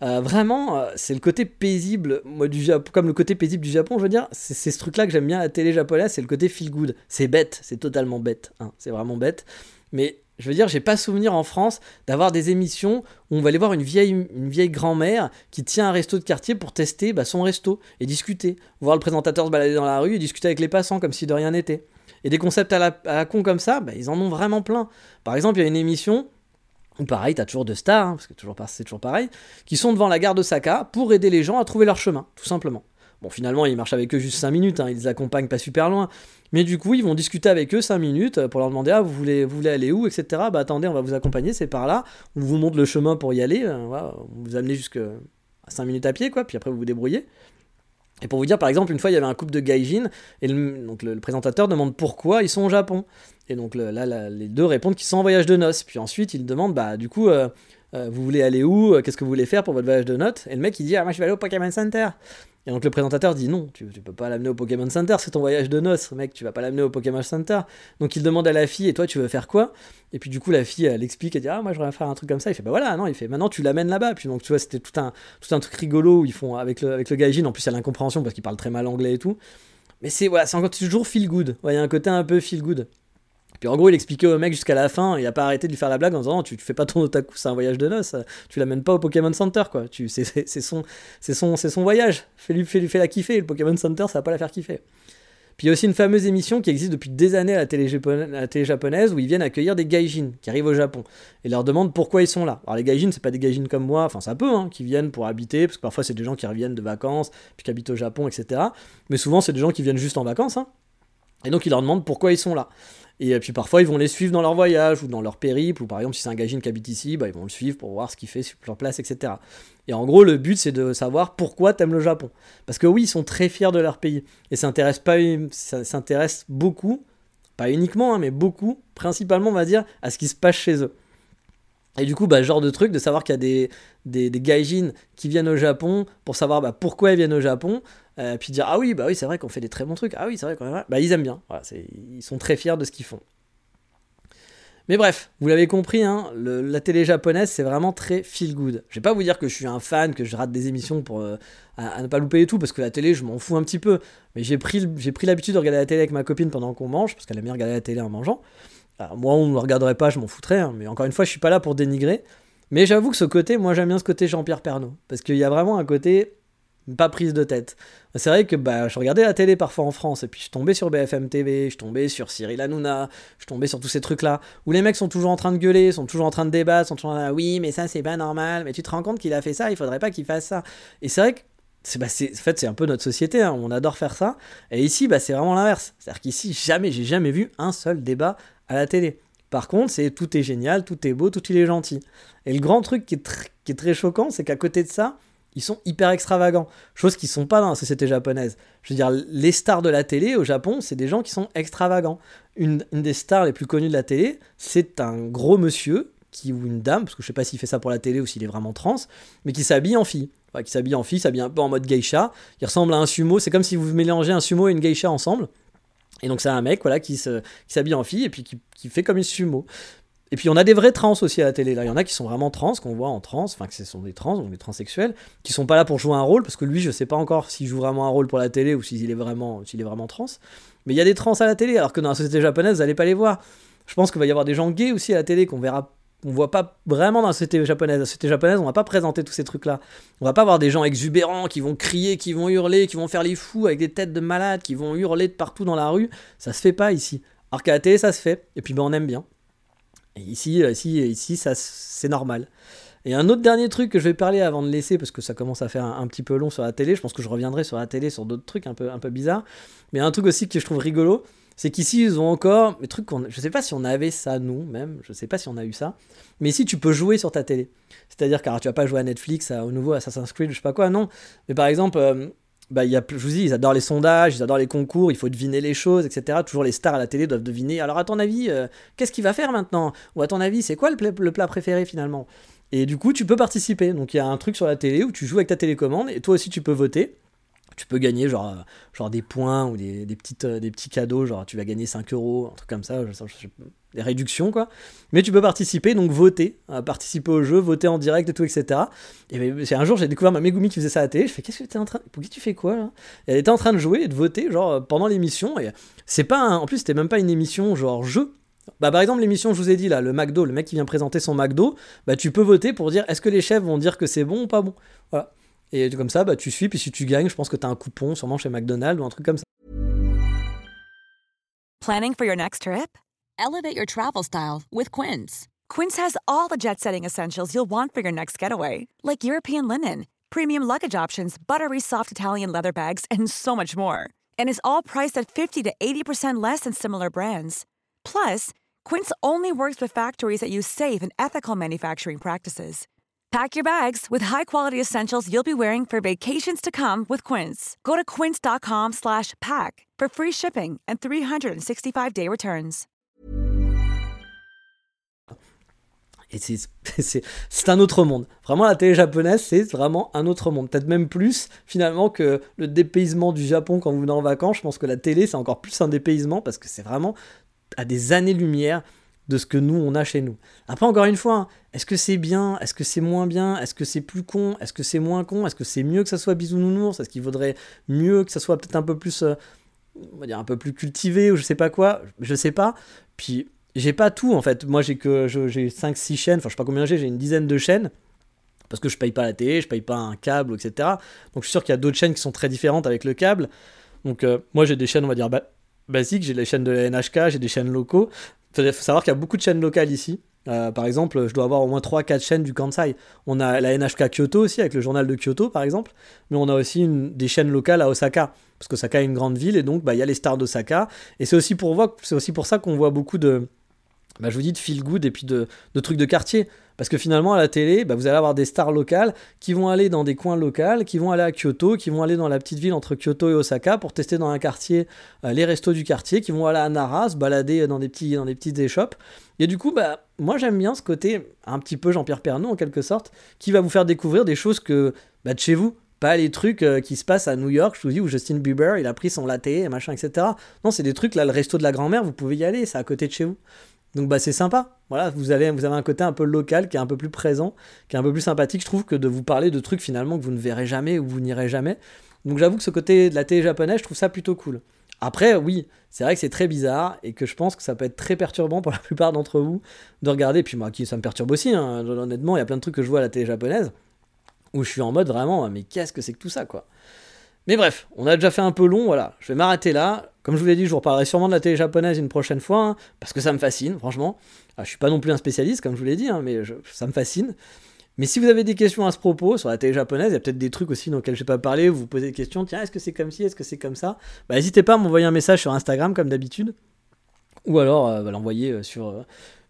Euh, vraiment, euh, c'est le côté paisible, moi, du Japon, comme le côté paisible du Japon, je veux dire, c'est ce truc-là que j'aime bien à la télé japonaise, c'est le côté feel good. C'est bête, c'est totalement bête, hein, c'est vraiment bête. Mais je veux dire, j'ai pas souvenir en France d'avoir des émissions où on va aller voir une vieille, grand-mère qui tient un resto de quartier pour tester bah, son resto et discuter. Voir le présentateur se balader dans la rue et discuter avec les passants comme si de rien n'était. Et des concepts à la, con comme ça, bah, ils en ont vraiment plein. Par exemple, il y a une émission où pareil, t'as toujours de stars, hein, parce que c'est toujours pareil, qui sont devant la gare de Saka pour aider les gens à trouver leur chemin, tout simplement. Bon, finalement, ils marchent avec eux juste 5 minutes, hein, ils les accompagnent pas super loin. Mais du coup, ils vont discuter avec eux 5 minutes pour leur demander Ah, vous voulez, vous voulez aller où etc. Bah attendez, on va vous accompagner, c'est par là. On vous montre le chemin pour y aller. Euh, on vous amener jusqu'à 5 minutes à pied, quoi, puis après vous vous débrouillez. Et pour vous dire, par exemple, une fois, il y avait un couple de gaijin, et le, donc le, présentateur demande pourquoi ils sont au Japon. Et donc là, les deux répondent qu'ils sont en voyage de noces. Puis ensuite, il demande, bah, du coup, euh, euh, vous voulez aller où? Qu'est-ce que vous voulez faire pour votre voyage de noces? Et le mec, il dit, ah, moi, je vais aller au Pokémon Center. Et donc le présentateur dit non, tu, tu peux pas l'amener au Pokémon Center, c'est ton voyage de noces, mec, tu vas pas l'amener au Pokémon Center. Donc il demande à la fille, et toi tu veux faire quoi? Et puis du coup la fille, elle explique, elle dit ah moi je voudrais faire un truc comme ça. Il fait bah voilà, non, il fait maintenant tu l'amènes là-bas. Puis donc tu vois c'était tout un, tout un truc rigolo où ils font avec le, avec le gaijin, en plus il y a l'incompréhension parce qu'il parle très mal anglais et tout. Mais c'est voilà, c'est encore toujours feel good. Il y a un côté un peu feel good. Puis en gros, il expliquait au mec jusqu'à la fin, il a pas arrêté de lui faire la blague en disant tu, tu fais pas ton otaku, c'est un voyage de noces, tu l'amènes pas au Pokémon Center quoi. c'est, son, c'est son, c'est son voyage. Fais-lui, fais-lui, fais-la kiffer. Le Pokémon Center, ça va pas la faire kiffer. Puis il y a aussi une fameuse émission qui existe depuis des années à la télé, japonaise, la télé japonaise où ils viennent accueillir des gaijins qui arrivent au Japon et leur demandent pourquoi ils sont là. Alors les gaijins, c'est pas des gaijins comme moi, enfin ça peut, hein, qui viennent pour habiter, parce que parfois c'est des gens qui reviennent de vacances, puis qui habitent au Japon, etc. Mais souvent c'est des gens qui viennent juste en vacances. Hein. Et donc ils leur demandent pourquoi ils sont là. Et euh, puis parfois, ils vont les suivre dans leur voyage ou dans leur périple, ou par exemple, si c'est un gagine qui habite ici, bah, ils vont le suivre pour voir ce qu'il fait sur leur place, etc. Et en gros, le but, c'est de savoir pourquoi t'aimes le Japon. Parce que oui, ils sont très fiers de leur pays. Et ça s'intéresse beaucoup, pas uniquement, hein, mais beaucoup, principalement, on va dire, à ce qui se passe chez eux. Et du coup, bah, genre de truc, de savoir qu'il y a des, des, des gaijins qui viennent au Japon pour savoir bah, pourquoi ils viennent au Japon, euh, puis dire ah oui bah oui c'est vrai qu'on fait des très bons trucs ah oui c'est vrai qu'on bah ils aiment bien. Ils sont très fiers de ce qu'ils font. Mais bref vous l'avez compris hein, la télé japonaise c'est vraiment très feel good. Je vais pas vous dire que je suis un fan que je rate des émissions pour euh, à, ne pas louper et tout parce que la télé je m'en fous un petit peu. Mais j'ai pris j'ai pris l'habitude de regarder la télé avec ma copine pendant qu'on mange parce qu'elle aime bien regarder la télé en mangeant Moi on ne le regarderait pas je m'en foutrais hein, mais encore une fois je suis pas là pour dénigrer mais j'avoue que ce côté moi j'aime bien ce côté Jean-Pierre Pernaud parce qu'il y a vraiment un côté pas prise de tête. C'est vrai que bah, je regardais la télé parfois en France, et puis je tombais sur BFM TV, je tombais sur Cyril Hanouna, je tombais sur tous ces trucs-là, où les mecs sont toujours en train de gueuler, sont toujours en train de débattre, sont toujours en train de oui, mais ça c'est pas normal, mais tu te rends compte qu'il a fait ça, il faudrait pas qu'il fasse ça. Et c'est vrai que c'est, bah, en fait, c'est un peu notre société, hein, on adore faire ça. Et ici, bah, c'est vraiment l'inverse. C'est-à-dire qu'ici, jamais, j'ai jamais vu un seul débat à la télé. Par contre, c'est tout est génial, tout est beau, tout il est gentil. Et le grand truc qui est, très choquant, c'est qu'à côté de ça, ils sont hyper extravagants. Chose qui sont pas dans la société japonaise. Je veux dire, les stars de la télé au Japon, c'est des gens qui sont extravagants. Une, des stars les plus connues de la télé, c'est un gros monsieur qui ou une dame, parce que je sais pas s'il fait ça pour la télé ou s'il est vraiment trans, mais qui s'habille en fille. qui s'habille en fille, s'habille un peu en mode geisha. Il ressemble à un sumo. C'est comme si vous mélangez un sumo et une geisha ensemble. Et donc c'est un mec voilà qui s'habille en fille et puis qui, qui, fait comme une sumo. Et puis on a des vrais trans aussi à la télé. Là, il y en a qui sont vraiment trans, qu'on voit en trans, enfin que ce sont des trans, donc des transsexuels, qui sont pas là pour jouer un rôle, parce que lui, je sais pas encore s'il joue vraiment un rôle pour la télé ou s'il est vraiment, s'il est vraiment trans. Mais il y a des trans à la télé, alors que dans la société japonaise, vous allez pas les voir. Je pense qu'il va y avoir des gens gays aussi à la télé qu'on verra. On voit pas vraiment dans la société japonaise. La société japonaise, on va pas présenter tous ces trucs-là. On va pas avoir des gens exubérants qui vont crier, qui vont hurler, qui vont faire les fous avec des têtes de malades, qui vont hurler de partout dans la rue. Ça se fait pas ici. Alors qu'à la télé, ça se fait. Et puis ben, on aime bien ici, euh, ici, ici ça, c'est normal. Et un autre dernier truc que je vais parler avant de laisser, parce que ça commence à faire un, petit peu long sur la télé, je pense que je reviendrai sur la télé sur d'autres trucs un peu, un peu bizarres, mais un truc aussi que je trouve rigolo, c'est qu'ici ils ont encore, des trucs qu'on, je sais pas si on avait ça nous même, je sais pas si on a eu ça, mais ici tu peux jouer sur ta télé. C'est-à-dire car tu vas pas jouer à Netflix, au nouveau Assassin's Creed, je sais pas quoi, non. Mais par exemple, euh, bah, y a, je vous dis, ils adorent les sondages, ils adorent les concours, il faut deviner les choses, etc. Toujours les stars à la télé doivent deviner. Alors, à ton avis, euh, qu'est-ce qu'il va faire maintenant? Ou à ton avis, c'est quoi le le plat préféré finalement? Et du coup, tu peux participer. Donc, il y a un truc sur la télé où tu joues avec ta télécommande et toi aussi, tu peux voter tu peux gagner genre, euh, genre des points ou des, des, petites, euh, des petits cadeaux, genre tu vas gagner 5 euros, un truc comme ça, des réductions quoi. Mais tu peux participer, donc voter, euh, participer au jeu, voter en direct et tout, etc. Et ben, un jour j'ai découvert ma Megumi qui faisait ça à la télé, je fais qu'est-ce que en train, pour qui tu fais quoi là? Elle était en train de jouer et de voter genre pendant l'émission et c'est pas, en plus c'était même pas une émission genre jeu, bah, par exemple, l'émission, je vous ai dit là, le McDo, le mec qui vient présenter son McDo, bah, tu peux voter pour dire est-ce que les chefs vont dire que c'est bon ou pas bon? Voilà. Et comme ça, bah, tu suis, puis si tu gagnes, je pense que tu as un coupon sûrement chez McDonald's ou un truc comme ça. Planning for your next trip? Elevate your travel style with Quince. Quince has all the jet setting essentials you'll want for your next getaway, like European linen, premium luggage options, buttery soft Italian leather bags, and so much more. And is all priced at 50 to 80% less than similar brands. Plus, Quince only works with factories that use safe and ethical manufacturing practices. Pack your bags with high-quality essentials you'll be wearing for vacations to come with Quince. Go to quince.com slash pack for free shipping and 365-day returns. Et c'est un autre monde. Vraiment, la télé japonaise, c'est vraiment un autre monde. Peut-être même plus, finalement, que le dépaysement du Japon quand vous venez en vacances. Je pense que la télé, c'est encore plus un dépaysement parce que c'est vraiment à des années-lumière de ce que nous on a chez nous. Après encore une fois, hein, est-ce que c'est bien? Est-ce que c'est moins bien? Est-ce que c'est plus con? Est-ce que c'est moins con? Est-ce que c'est mieux que ça soit bisounours? Est-ce qu'il vaudrait mieux que ça soit peut-être un peu plus euh, dire un peu plus cultivé ou je sais pas quoi, je sais pas. Puis j'ai pas tout en fait. Moi j'ai que j'ai 5 6 chaînes, enfin je sais pas combien j'ai, j'ai une dizaine de chaînes parce que je paye pas la télé, je paye pas un câble, etc. Donc je suis sûr qu'il y a d'autres chaînes qui sont très différentes avec le câble. Donc euh, moi j'ai des chaînes, on va dire basiques, j'ai les chaînes de la NHK, j'ai des chaînes locaux. Il faut savoir qu'il y a beaucoup de chaînes locales ici. Euh, par exemple, je dois avoir au moins 3-4 chaînes du Kansai. On a la NHK Kyoto aussi, avec le journal de Kyoto par exemple, mais on a aussi une, des chaînes locales à Osaka, parce que Osaka est une grande ville, et donc bah, il y a les stars d'Osaka. Et c'est aussi, pour aussi pour ça qu'on voit beaucoup de, bah, je vous de feel good et puis de, de trucs de quartier. Parce que finalement, à la télé, bah, vous allez avoir des stars locales qui vont aller dans des coins locaux, qui vont aller à Kyoto, qui vont aller dans la petite ville entre Kyoto et Osaka pour tester dans un quartier euh, les restos du quartier, qui vont aller à Nara, se balader dans des, petits, dans des petites échoppes. Et du coup, bah, moi j'aime bien ce côté un petit peu Jean-Pierre Pernaut en quelque sorte, qui va vous faire découvrir des choses que bah, de chez vous. Pas les trucs euh, qui se passent à New York, je vous dis, où Justin Bieber, il a pris son latte, machin, etc. Non, c'est des trucs, là, le resto de la grand-mère, vous pouvez y aller, c'est à côté de chez vous. Donc bah c'est sympa. Voilà, vous avez, vous un côté un peu local qui est un peu plus présent, qui est un peu plus sympathique, je trouve, que de vous parler de trucs finalement que vous ne verrez jamais ou vous n'irez jamais. Donc j'avoue que ce côté de la télé japonaise, je trouve ça plutôt cool. Après, oui, c'est vrai que c'est très bizarre et que je pense que ça peut être très perturbant pour la plupart d'entre vous de regarder. Puis moi, ça me perturbe aussi, hein, honnêtement, il y a plein de trucs que je vois à la télé japonaise. où je suis en mode vraiment, mais qu'est-ce que c'est que tout ça, quoi. Mais bref, on a déjà fait un peu long, voilà. Je vais m'arrêter là. Comme je vous l'ai dit, je vous reparlerai sûrement de la télé japonaise une prochaine fois, hein, parce que ça me fascine, franchement. Ah, je suis pas non plus un spécialiste, comme je vous l'ai dit, hein, mais ça me fascine. Mais si vous avez des questions à ce propos sur la télé japonaise, il y a peut-être des trucs aussi dans lesquels je n'ai pas parlé, vous vous posez des questions, tiens, est-ce que c'est comme ci, est-ce que c'est comme ça? Bah, N'hésitez pas à m'envoyer un message sur Instagram, comme d'habitude. Ou alors euh, bah, l'envoyer euh, sur, euh,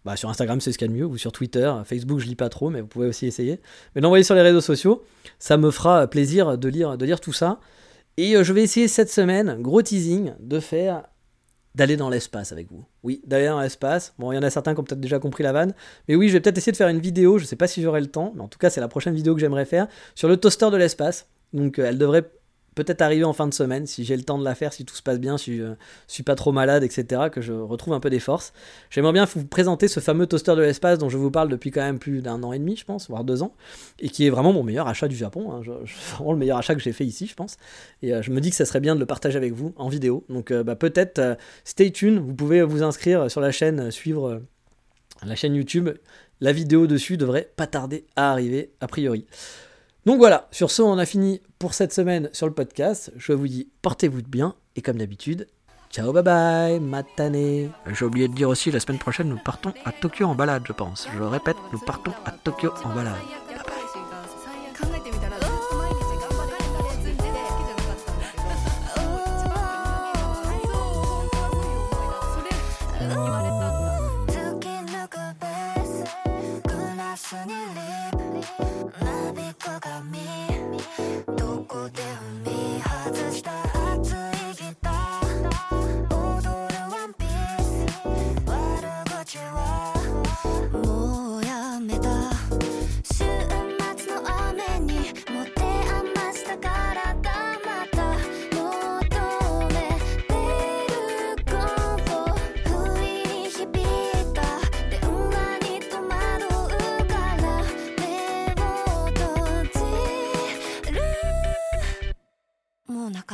bah, sur Instagram, c'est ce qu'il y a de mieux, ou sur Twitter. Facebook, je lis pas trop, mais vous pouvez aussi essayer. Mais l'envoyer sur les réseaux sociaux, ça me fera plaisir de lire, de lire tout ça. Et euh, je vais essayer cette semaine, gros teasing, de faire d'aller dans l'espace avec vous. Oui, d'aller dans l'espace. Bon, il y en a certains qui ont peut-être déjà compris la vanne. Mais oui, je vais peut-être essayer de faire une vidéo, je ne sais pas si j'aurai le temps, mais en tout cas, c'est la prochaine vidéo que j'aimerais faire, sur le toaster de l'espace. Donc, euh, elle devrait peut-être arriver en fin de semaine, si j'ai le temps de la faire, si tout se passe bien, si je suis pas trop malade, etc., que je retrouve un peu des forces. J'aimerais bien vous présenter ce fameux toaster de l'espace dont je vous parle depuis quand même plus d'un an et demi, je pense, voire deux ans, et qui est vraiment mon meilleur achat du Japon. Hein. vraiment le meilleur achat que j'ai fait ici, je pense. Et euh, je me dis que ça serait bien de le partager avec vous en vidéo. Donc euh, bah, peut-être, euh, stay tuned, vous pouvez vous inscrire sur la chaîne, suivre la chaîne YouTube. La vidéo dessus devrait pas tarder à arriver, a priori. Donc voilà, sur ce, on a fini pour cette semaine sur le podcast. Je vous dis, portez-vous bien, et comme d'habitude, ciao, bye bye, matane. J'ai oublié de dire aussi, la semaine prochaine, nous partons à Tokyo en balade, je pense. Je répète, nous partons à Tokyo en balade.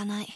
ない。